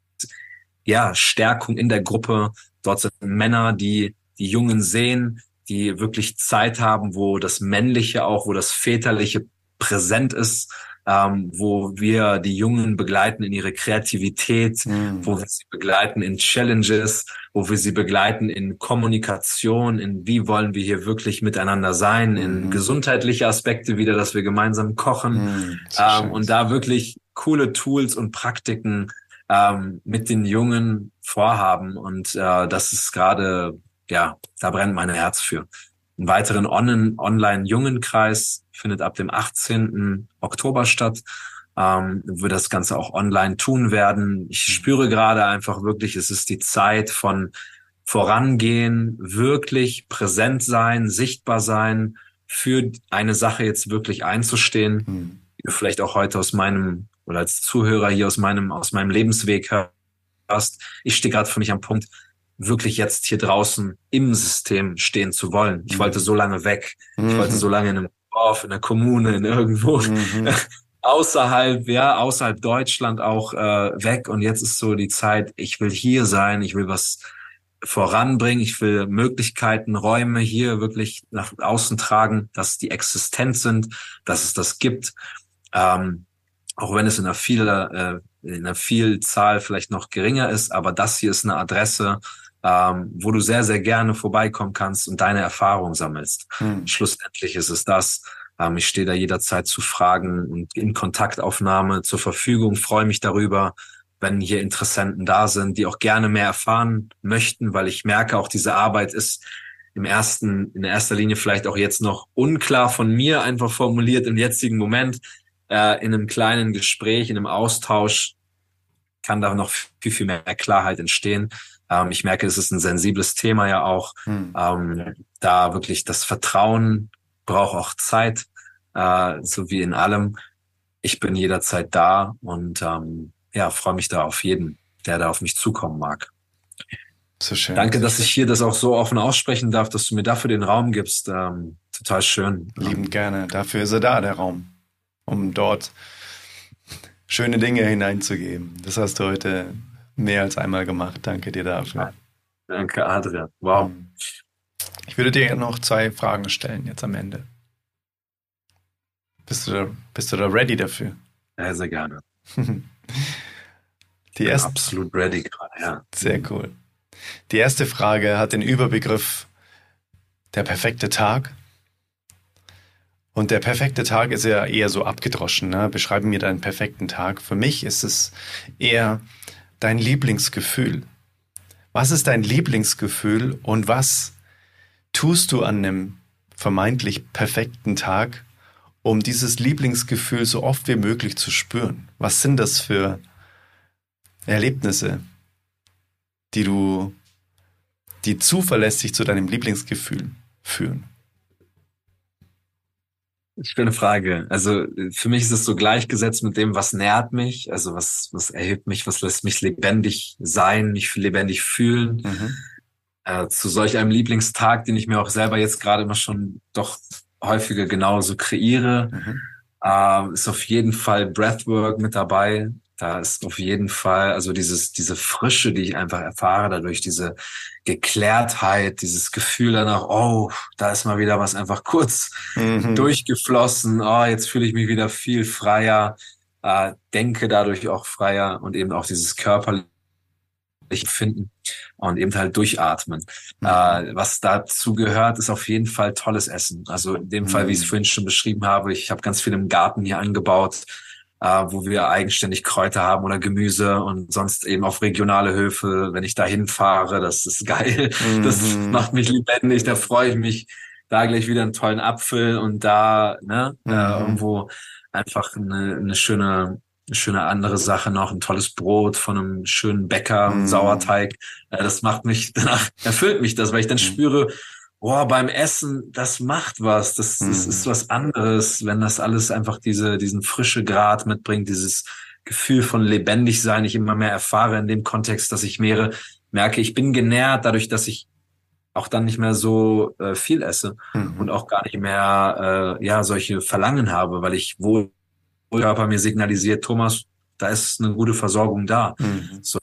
ja, Stärkung in der Gruppe. Dort sind Männer, die die Jungen sehen, die wirklich Zeit haben, wo das Männliche auch, wo das Väterliche präsent ist, ähm, wo wir die Jungen begleiten in ihre Kreativität, mhm. wo wir sie begleiten in Challenges, wo wir sie begleiten in Kommunikation, in wie wollen wir hier wirklich miteinander sein, in mhm. gesundheitliche Aspekte wieder, dass wir gemeinsam kochen mhm, ähm, und da wirklich coole Tools und Praktiken ähm, mit den Jungen vorhaben. Und äh, das ist gerade, ja, da brennt mein Herz für. Einen weiteren On Online-Jungenkreis findet ab dem 18. Oktober statt. Ähm, wir das Ganze auch online tun werden. Ich spüre gerade einfach wirklich, es ist die Zeit von vorangehen, wirklich präsent sein, sichtbar sein, für eine Sache jetzt wirklich einzustehen. Hm. Vielleicht auch heute aus meinem oder als Zuhörer hier aus meinem, aus meinem Lebensweg hörst, ich stehe gerade für mich am Punkt, wirklich jetzt hier draußen im System stehen zu wollen. Ich mhm. wollte so lange weg. Mhm. Ich wollte so lange in einem Dorf, in einer Kommune, in irgendwo mhm. <laughs> außerhalb, ja, außerhalb Deutschland auch äh, weg. Und jetzt ist so die Zeit, ich will hier sein, ich will was voranbringen, ich will Möglichkeiten, Räume hier wirklich nach außen tragen, dass die existent sind, dass es das gibt. Ähm, auch wenn es in einer, viel, äh, in einer Vielzahl vielleicht noch geringer ist, aber das hier ist eine Adresse, ähm, wo du sehr, sehr gerne vorbeikommen kannst und deine Erfahrung sammelst. Hm. Schlussendlich ist es das. Ähm, ich stehe da jederzeit zu Fragen und in Kontaktaufnahme zur Verfügung, freue mich darüber, wenn hier Interessenten da sind, die auch gerne mehr erfahren möchten, weil ich merke, auch diese Arbeit ist im ersten, in erster Linie vielleicht auch jetzt noch unklar von mir einfach formuliert im jetzigen Moment äh, in einem kleinen Gespräch, in einem Austausch kann da noch viel, viel mehr Klarheit entstehen. Ähm, ich merke, es ist ein sensibles Thema ja auch. Hm. Ähm, da wirklich das Vertrauen braucht auch Zeit, äh, so wie in allem. Ich bin jederzeit da und ähm, ja, freue mich da auf jeden, der da auf mich zukommen mag. So schön. Danke, dass ich hier das auch so offen aussprechen darf, dass du mir dafür den Raum gibst. Ähm, total schön. Liebend gerne. Dafür ist er da, der Raum. Um dort schöne Dinge hineinzugeben. Das hast du heute mehr als einmal gemacht. Danke dir dafür. Danke, Adrian. Wow. Ich würde dir noch zwei Fragen stellen jetzt am Ende. Bist du da, bist du da ready dafür? Ja, sehr gerne. <laughs> Die erste, absolut ready gerade, ja. Sehr cool. Die erste Frage hat den Überbegriff der perfekte Tag. Und der perfekte Tag ist ja eher so abgedroschen. Ne? Beschreibe mir deinen perfekten Tag. Für mich ist es eher dein Lieblingsgefühl. Was ist dein Lieblingsgefühl und was tust du an einem vermeintlich perfekten Tag, um dieses Lieblingsgefühl so oft wie möglich zu spüren? Was sind das für Erlebnisse, die du, die zuverlässig zu deinem Lieblingsgefühl führen? Schöne Frage. Also für mich ist es so gleichgesetzt mit dem, was nährt mich, also was, was erhebt mich, was lässt mich lebendig sein, mich lebendig fühlen. Mhm. Äh, zu solch einem Lieblingstag, den ich mir auch selber jetzt gerade immer schon doch häufiger genauso kreiere, mhm. äh, ist auf jeden Fall Breathwork mit dabei. Da ist auf jeden Fall, also dieses, diese Frische, die ich einfach erfahre, dadurch diese Geklärtheit, dieses Gefühl danach, oh, da ist mal wieder was einfach kurz mhm. durchgeflossen, oh, jetzt fühle ich mich wieder viel freier, äh, denke dadurch auch freier und eben auch dieses körperliche Finden und eben halt durchatmen. Mhm. Äh, was dazu gehört, ist auf jeden Fall tolles Essen. Also in dem Fall, wie ich es mhm. vorhin schon beschrieben habe, ich habe ganz viel im Garten hier angebaut äh, wo wir eigenständig Kräuter haben oder Gemüse und sonst eben auf regionale Höfe. Wenn ich da hinfahre, das ist geil. <laughs> Mhm. Das macht mich lebendig. Da freue ich mich, da gleich wieder einen tollen Apfel und da ne, äh, mhm. äh, irgendwo einfach eine, eine schöne eine schöne andere Sache noch, ein tolles Brot von einem schönen Bäcker, mm. Sauerteig. Äh, das macht mich, <laughs> danach erfüllt mich das, weil ich dann mm. spüre, boah, beim Essen, das macht was, das, das mhm. ist was anderes, wenn das alles einfach diese, diesen frische Grad mitbringt, dieses Gefühl von lebendig sein, ich immer mehr erfahre in dem Kontext, dass ich mehr merke, ich bin genährt dadurch, dass ich auch dann nicht mehr so äh, viel esse mhm. und auch gar nicht mehr äh, ja solche Verlangen habe, weil ich wohl Körper mir signalisiert, Thomas, da ist eine gute Versorgung da. Mhm. So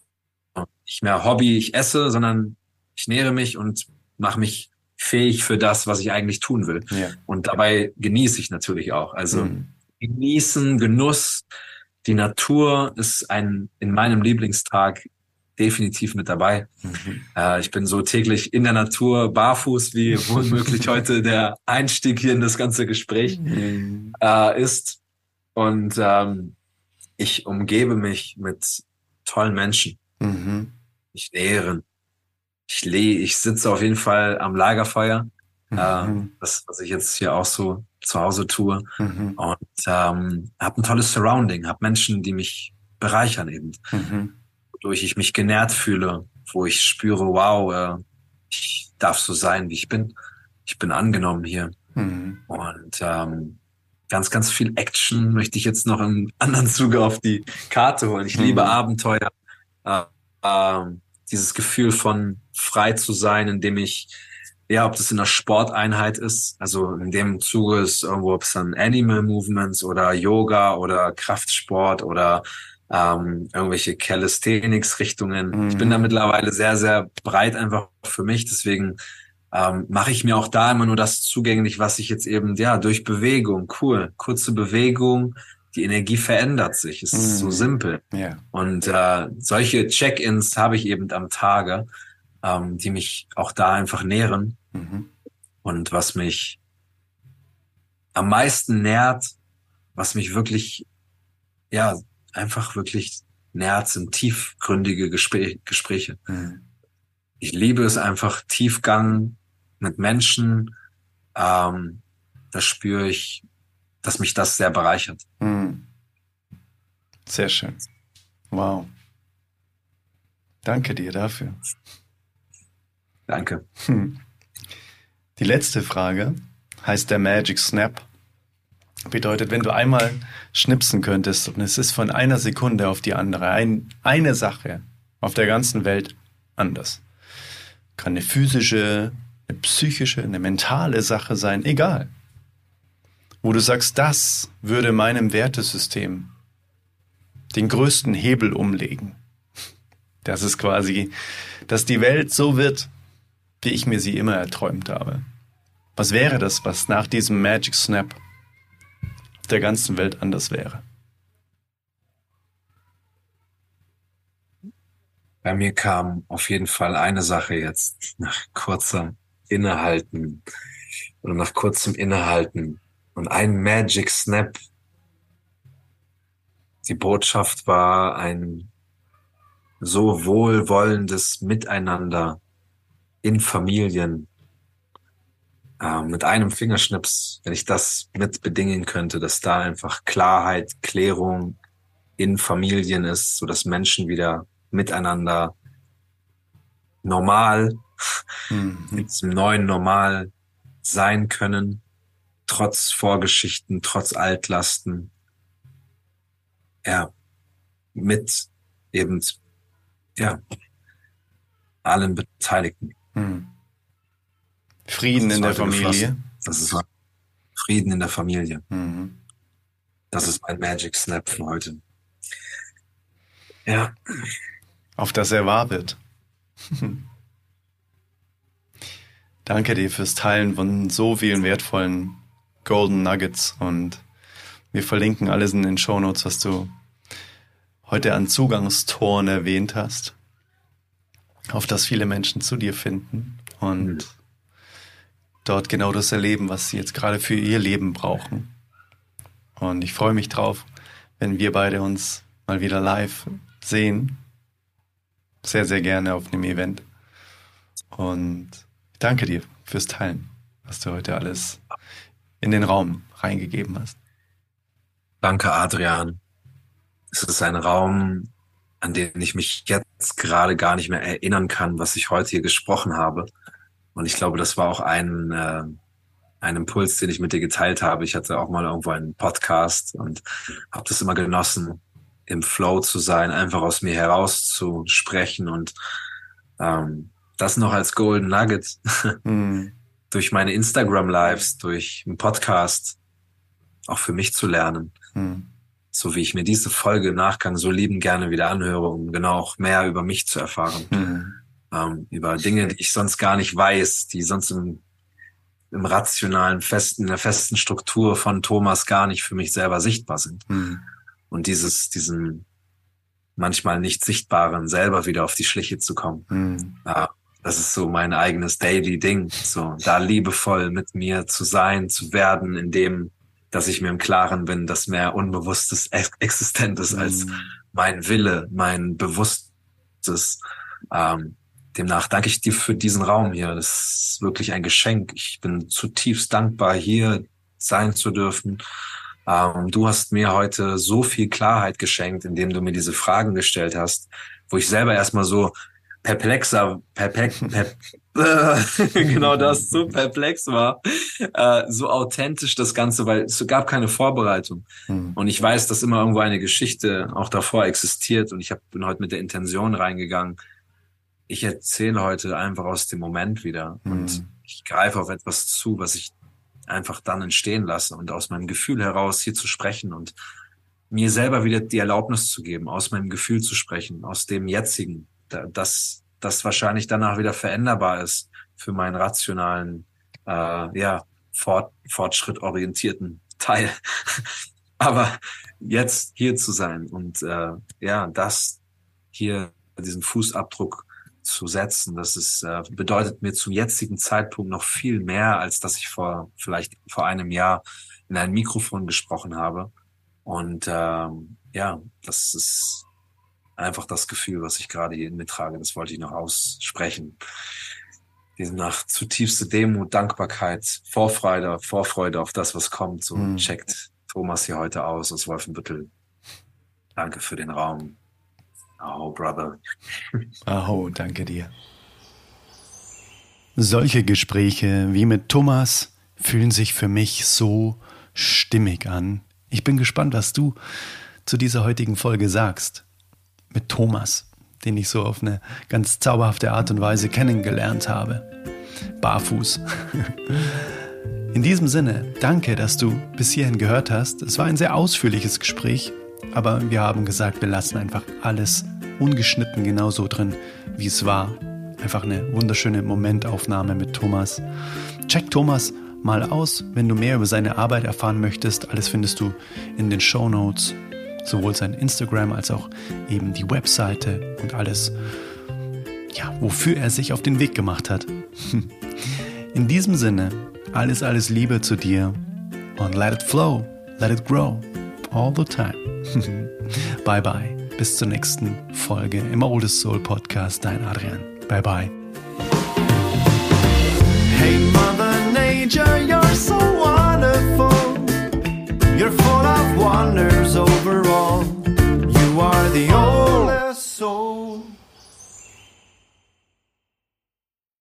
nicht mehr Hobby, ich esse, sondern ich nähere mich und mache mich fähig für das, was ich eigentlich tun will. Ja. Und dabei genieße ich natürlich auch. Also mhm. genießen, Genuss, die Natur ist ein in meinem Lieblingstag definitiv mit dabei. Mhm. Äh, ich bin so täglich in der Natur, barfuß, wie <laughs> womöglich heute der Einstieg hier in das ganze Gespräch mhm. äh, ist. Und ähm, ich umgebe mich mit tollen Menschen. Mhm. Ich nähren ich leh, ich sitze auf jeden Fall am Lagerfeuer. Mhm. Äh, das, was ich jetzt hier auch so zu Hause tue. Mhm. Und ähm, habe ein tolles Surrounding, habe Menschen, die mich bereichern eben. Mhm. Wodurch ich mich genährt fühle, wo ich spüre, wow, äh, ich darf so sein, wie ich bin. Ich bin angenommen hier. Mhm. Und ähm, ganz, ganz viel Action möchte ich jetzt noch im anderen Zuge auf die Karte holen. Ich liebe mhm. Abenteuer. Äh, ähm, dieses Gefühl von frei zu sein, indem ich, ja, ob das in einer Sporteinheit ist, also in dem Zuge ist irgendwo, ob es dann Animal Movements oder Yoga oder Kraftsport oder ähm, irgendwelche Calisthenics-Richtungen. Mhm. Ich bin da mittlerweile sehr, sehr breit einfach für mich, deswegen ähm, mache ich mir auch da immer nur das zugänglich, was ich jetzt eben, ja, durch Bewegung, cool, kurze Bewegung, die Energie verändert sich. Es ist so mhm. simpel. Ja. Und äh, solche Check-ins habe ich eben am Tage, ähm, die mich auch da einfach nähren. Mhm. Und was mich am meisten nährt, was mich wirklich, ja, einfach wirklich nährt, sind tiefgründige Gespräch, Gespräche. Mhm. Ich liebe es einfach, Tiefgang mit Menschen. Ähm, da spüre ich dass mich das sehr bereichert. Hm. Sehr schön. Wow. Danke dir dafür. Danke. Hm. Die letzte Frage heißt der Magic Snap. Bedeutet, wenn du einmal schnipsen könntest und es ist von einer Sekunde auf die andere ein, eine Sache auf der ganzen Welt anders. Kann eine physische eine psychische, eine mentale Sache sein, egal. Wo du sagst, das würde meinem Wertesystem den größten Hebel umlegen. Das ist quasi, dass die Welt so wird, wie ich mir sie immer erträumt habe. Was wäre das, was nach diesem Magic Snap der ganzen Welt anders wäre? Bei mir kam auf jeden Fall eine Sache jetzt nach kurzem Innehalten oder nach kurzem Innehalten und ein Magic Snap. Die Botschaft war ein so wohlwollendes Miteinander in Familien. Äh, mit einem Fingerschnips, wenn ich das mit bedingen könnte, dass da einfach Klarheit, Klärung in Familien ist, so dass Menschen wieder miteinander normal, mhm. <laughs> mit diesem neuen Normal sein können, trotz Vorgeschichten, trotz Altlasten. Ja, mit eben, ja, allen Beteiligten. Mhm. Frieden in der Familie. Das ist Frieden in der Familie. Mhm. Das ist mein Magic Snap für heute. Ja auf das er wahr wird. <laughs> Danke dir fürs Teilen von so vielen wertvollen Golden Nuggets und wir verlinken alles in den Show Notes, was du heute an Zugangstoren erwähnt hast, auf das viele Menschen zu dir finden und mhm. dort genau das erleben, was sie jetzt gerade für ihr Leben brauchen. Und ich freue mich drauf, wenn wir beide uns mal wieder live sehen sehr, sehr gerne auf einem Event. Und ich danke dir fürs Teilen, was du heute alles in den Raum reingegeben hast. Danke, Adrian. Es ist ein Raum, an den ich mich jetzt gerade gar nicht mehr erinnern kann, was ich heute hier gesprochen habe. Und ich glaube, das war auch ein, äh, ein Impuls, den ich mit dir geteilt habe. Ich hatte auch mal irgendwo einen Podcast und habe das immer genossen, im Flow zu sein, einfach aus mir heraus zu sprechen und ähm, das noch als Golden Nugget mhm. <laughs> durch meine Instagram Lives, durch einen Podcast auch für mich zu lernen. Mhm. So wie ich mir diese Folge im Nachgang so lieben gerne wieder anhöre, um genau auch mehr über mich zu erfahren. Mhm. Ähm, über Dinge, die ich sonst gar nicht weiß, die sonst im, im rationalen, festen, in der festen Struktur von Thomas gar nicht für mich selber sichtbar sind. Mhm und dieses, diesen manchmal nicht sichtbaren selber wieder auf die Schliche zu kommen. Mhm. Das ist so mein eigenes Daily Ding. So, da liebevoll mit mir zu sein, zu werden, in dem, dass ich mir im Klaren bin, dass mehr Unbewusstes existent ist als mein Wille, mein Bewusstes. Ähm, demnach danke ich dir für diesen Raum hier. Das ist wirklich ein Geschenk. Ich bin zutiefst dankbar, hier sein zu dürfen ähm, du hast mir heute so viel Klarheit geschenkt, indem du mir diese Fragen gestellt hast, wo ich selber erstmal so perplexer, perplex, perp <laughs> genau das, so perplex war, äh, so authentisch das Ganze, weil es gab keine Vorbereitung. Mhm. Und ich weiß, dass immer irgendwo eine Geschichte auch davor existiert und ich hab, bin heute mit der Intention reingegangen. Ich erzähle heute einfach aus dem Moment wieder mhm. und ich greife auf etwas zu, was ich einfach dann entstehen lasse und aus meinem Gefühl heraus hier zu sprechen und mir selber wieder die Erlaubnis zu geben, aus meinem Gefühl zu sprechen, aus dem jetzigen, dass das wahrscheinlich danach wieder veränderbar ist für meinen rationalen, äh, ja, fort, fortschrittorientierten Teil. <laughs> Aber jetzt hier zu sein und äh, ja, das hier, diesen Fußabdruck zu setzen. Das ist, äh, bedeutet mir zum jetzigen Zeitpunkt noch viel mehr, als dass ich vor vielleicht vor einem Jahr in ein Mikrofon gesprochen habe. Und ähm, ja, das ist einfach das Gefühl, was ich gerade hier in mir trage. Das wollte ich noch aussprechen. Demnach zutiefste Demut, Dankbarkeit, Vorfreude, Vorfreude auf das, was kommt. So mhm. checkt Thomas hier heute aus aus Wolfenbüttel. Danke für den Raum. Oh, Brother. Oh, danke dir. Solche Gespräche wie mit Thomas fühlen sich für mich so stimmig an. Ich bin gespannt, was du zu dieser heutigen Folge sagst. Mit Thomas, den ich so auf eine ganz zauberhafte Art und Weise kennengelernt habe. barfuß. <laughs> In diesem Sinne, danke, dass du bis hierhin gehört hast. Es war ein sehr ausführliches Gespräch, aber wir haben gesagt, wir lassen einfach alles ungeschnitten genauso drin, wie es war. Einfach eine wunderschöne Momentaufnahme mit Thomas. Check Thomas mal aus, wenn du mehr über seine Arbeit erfahren möchtest. Alles findest du in den Show Notes, sowohl sein Instagram als auch eben die Webseite und alles, ja, wofür er sich auf den Weg gemacht hat. <laughs> In diesem Sinne, alles, alles Liebe zu dir und let it flow, let it grow, all the time. <laughs> bye bye. Bis zur nächsten Folge im Oldest Soul Podcast. Dein Adrian. Bye bye. Hey Mother Nature, wanders over all. You are the oldest soul.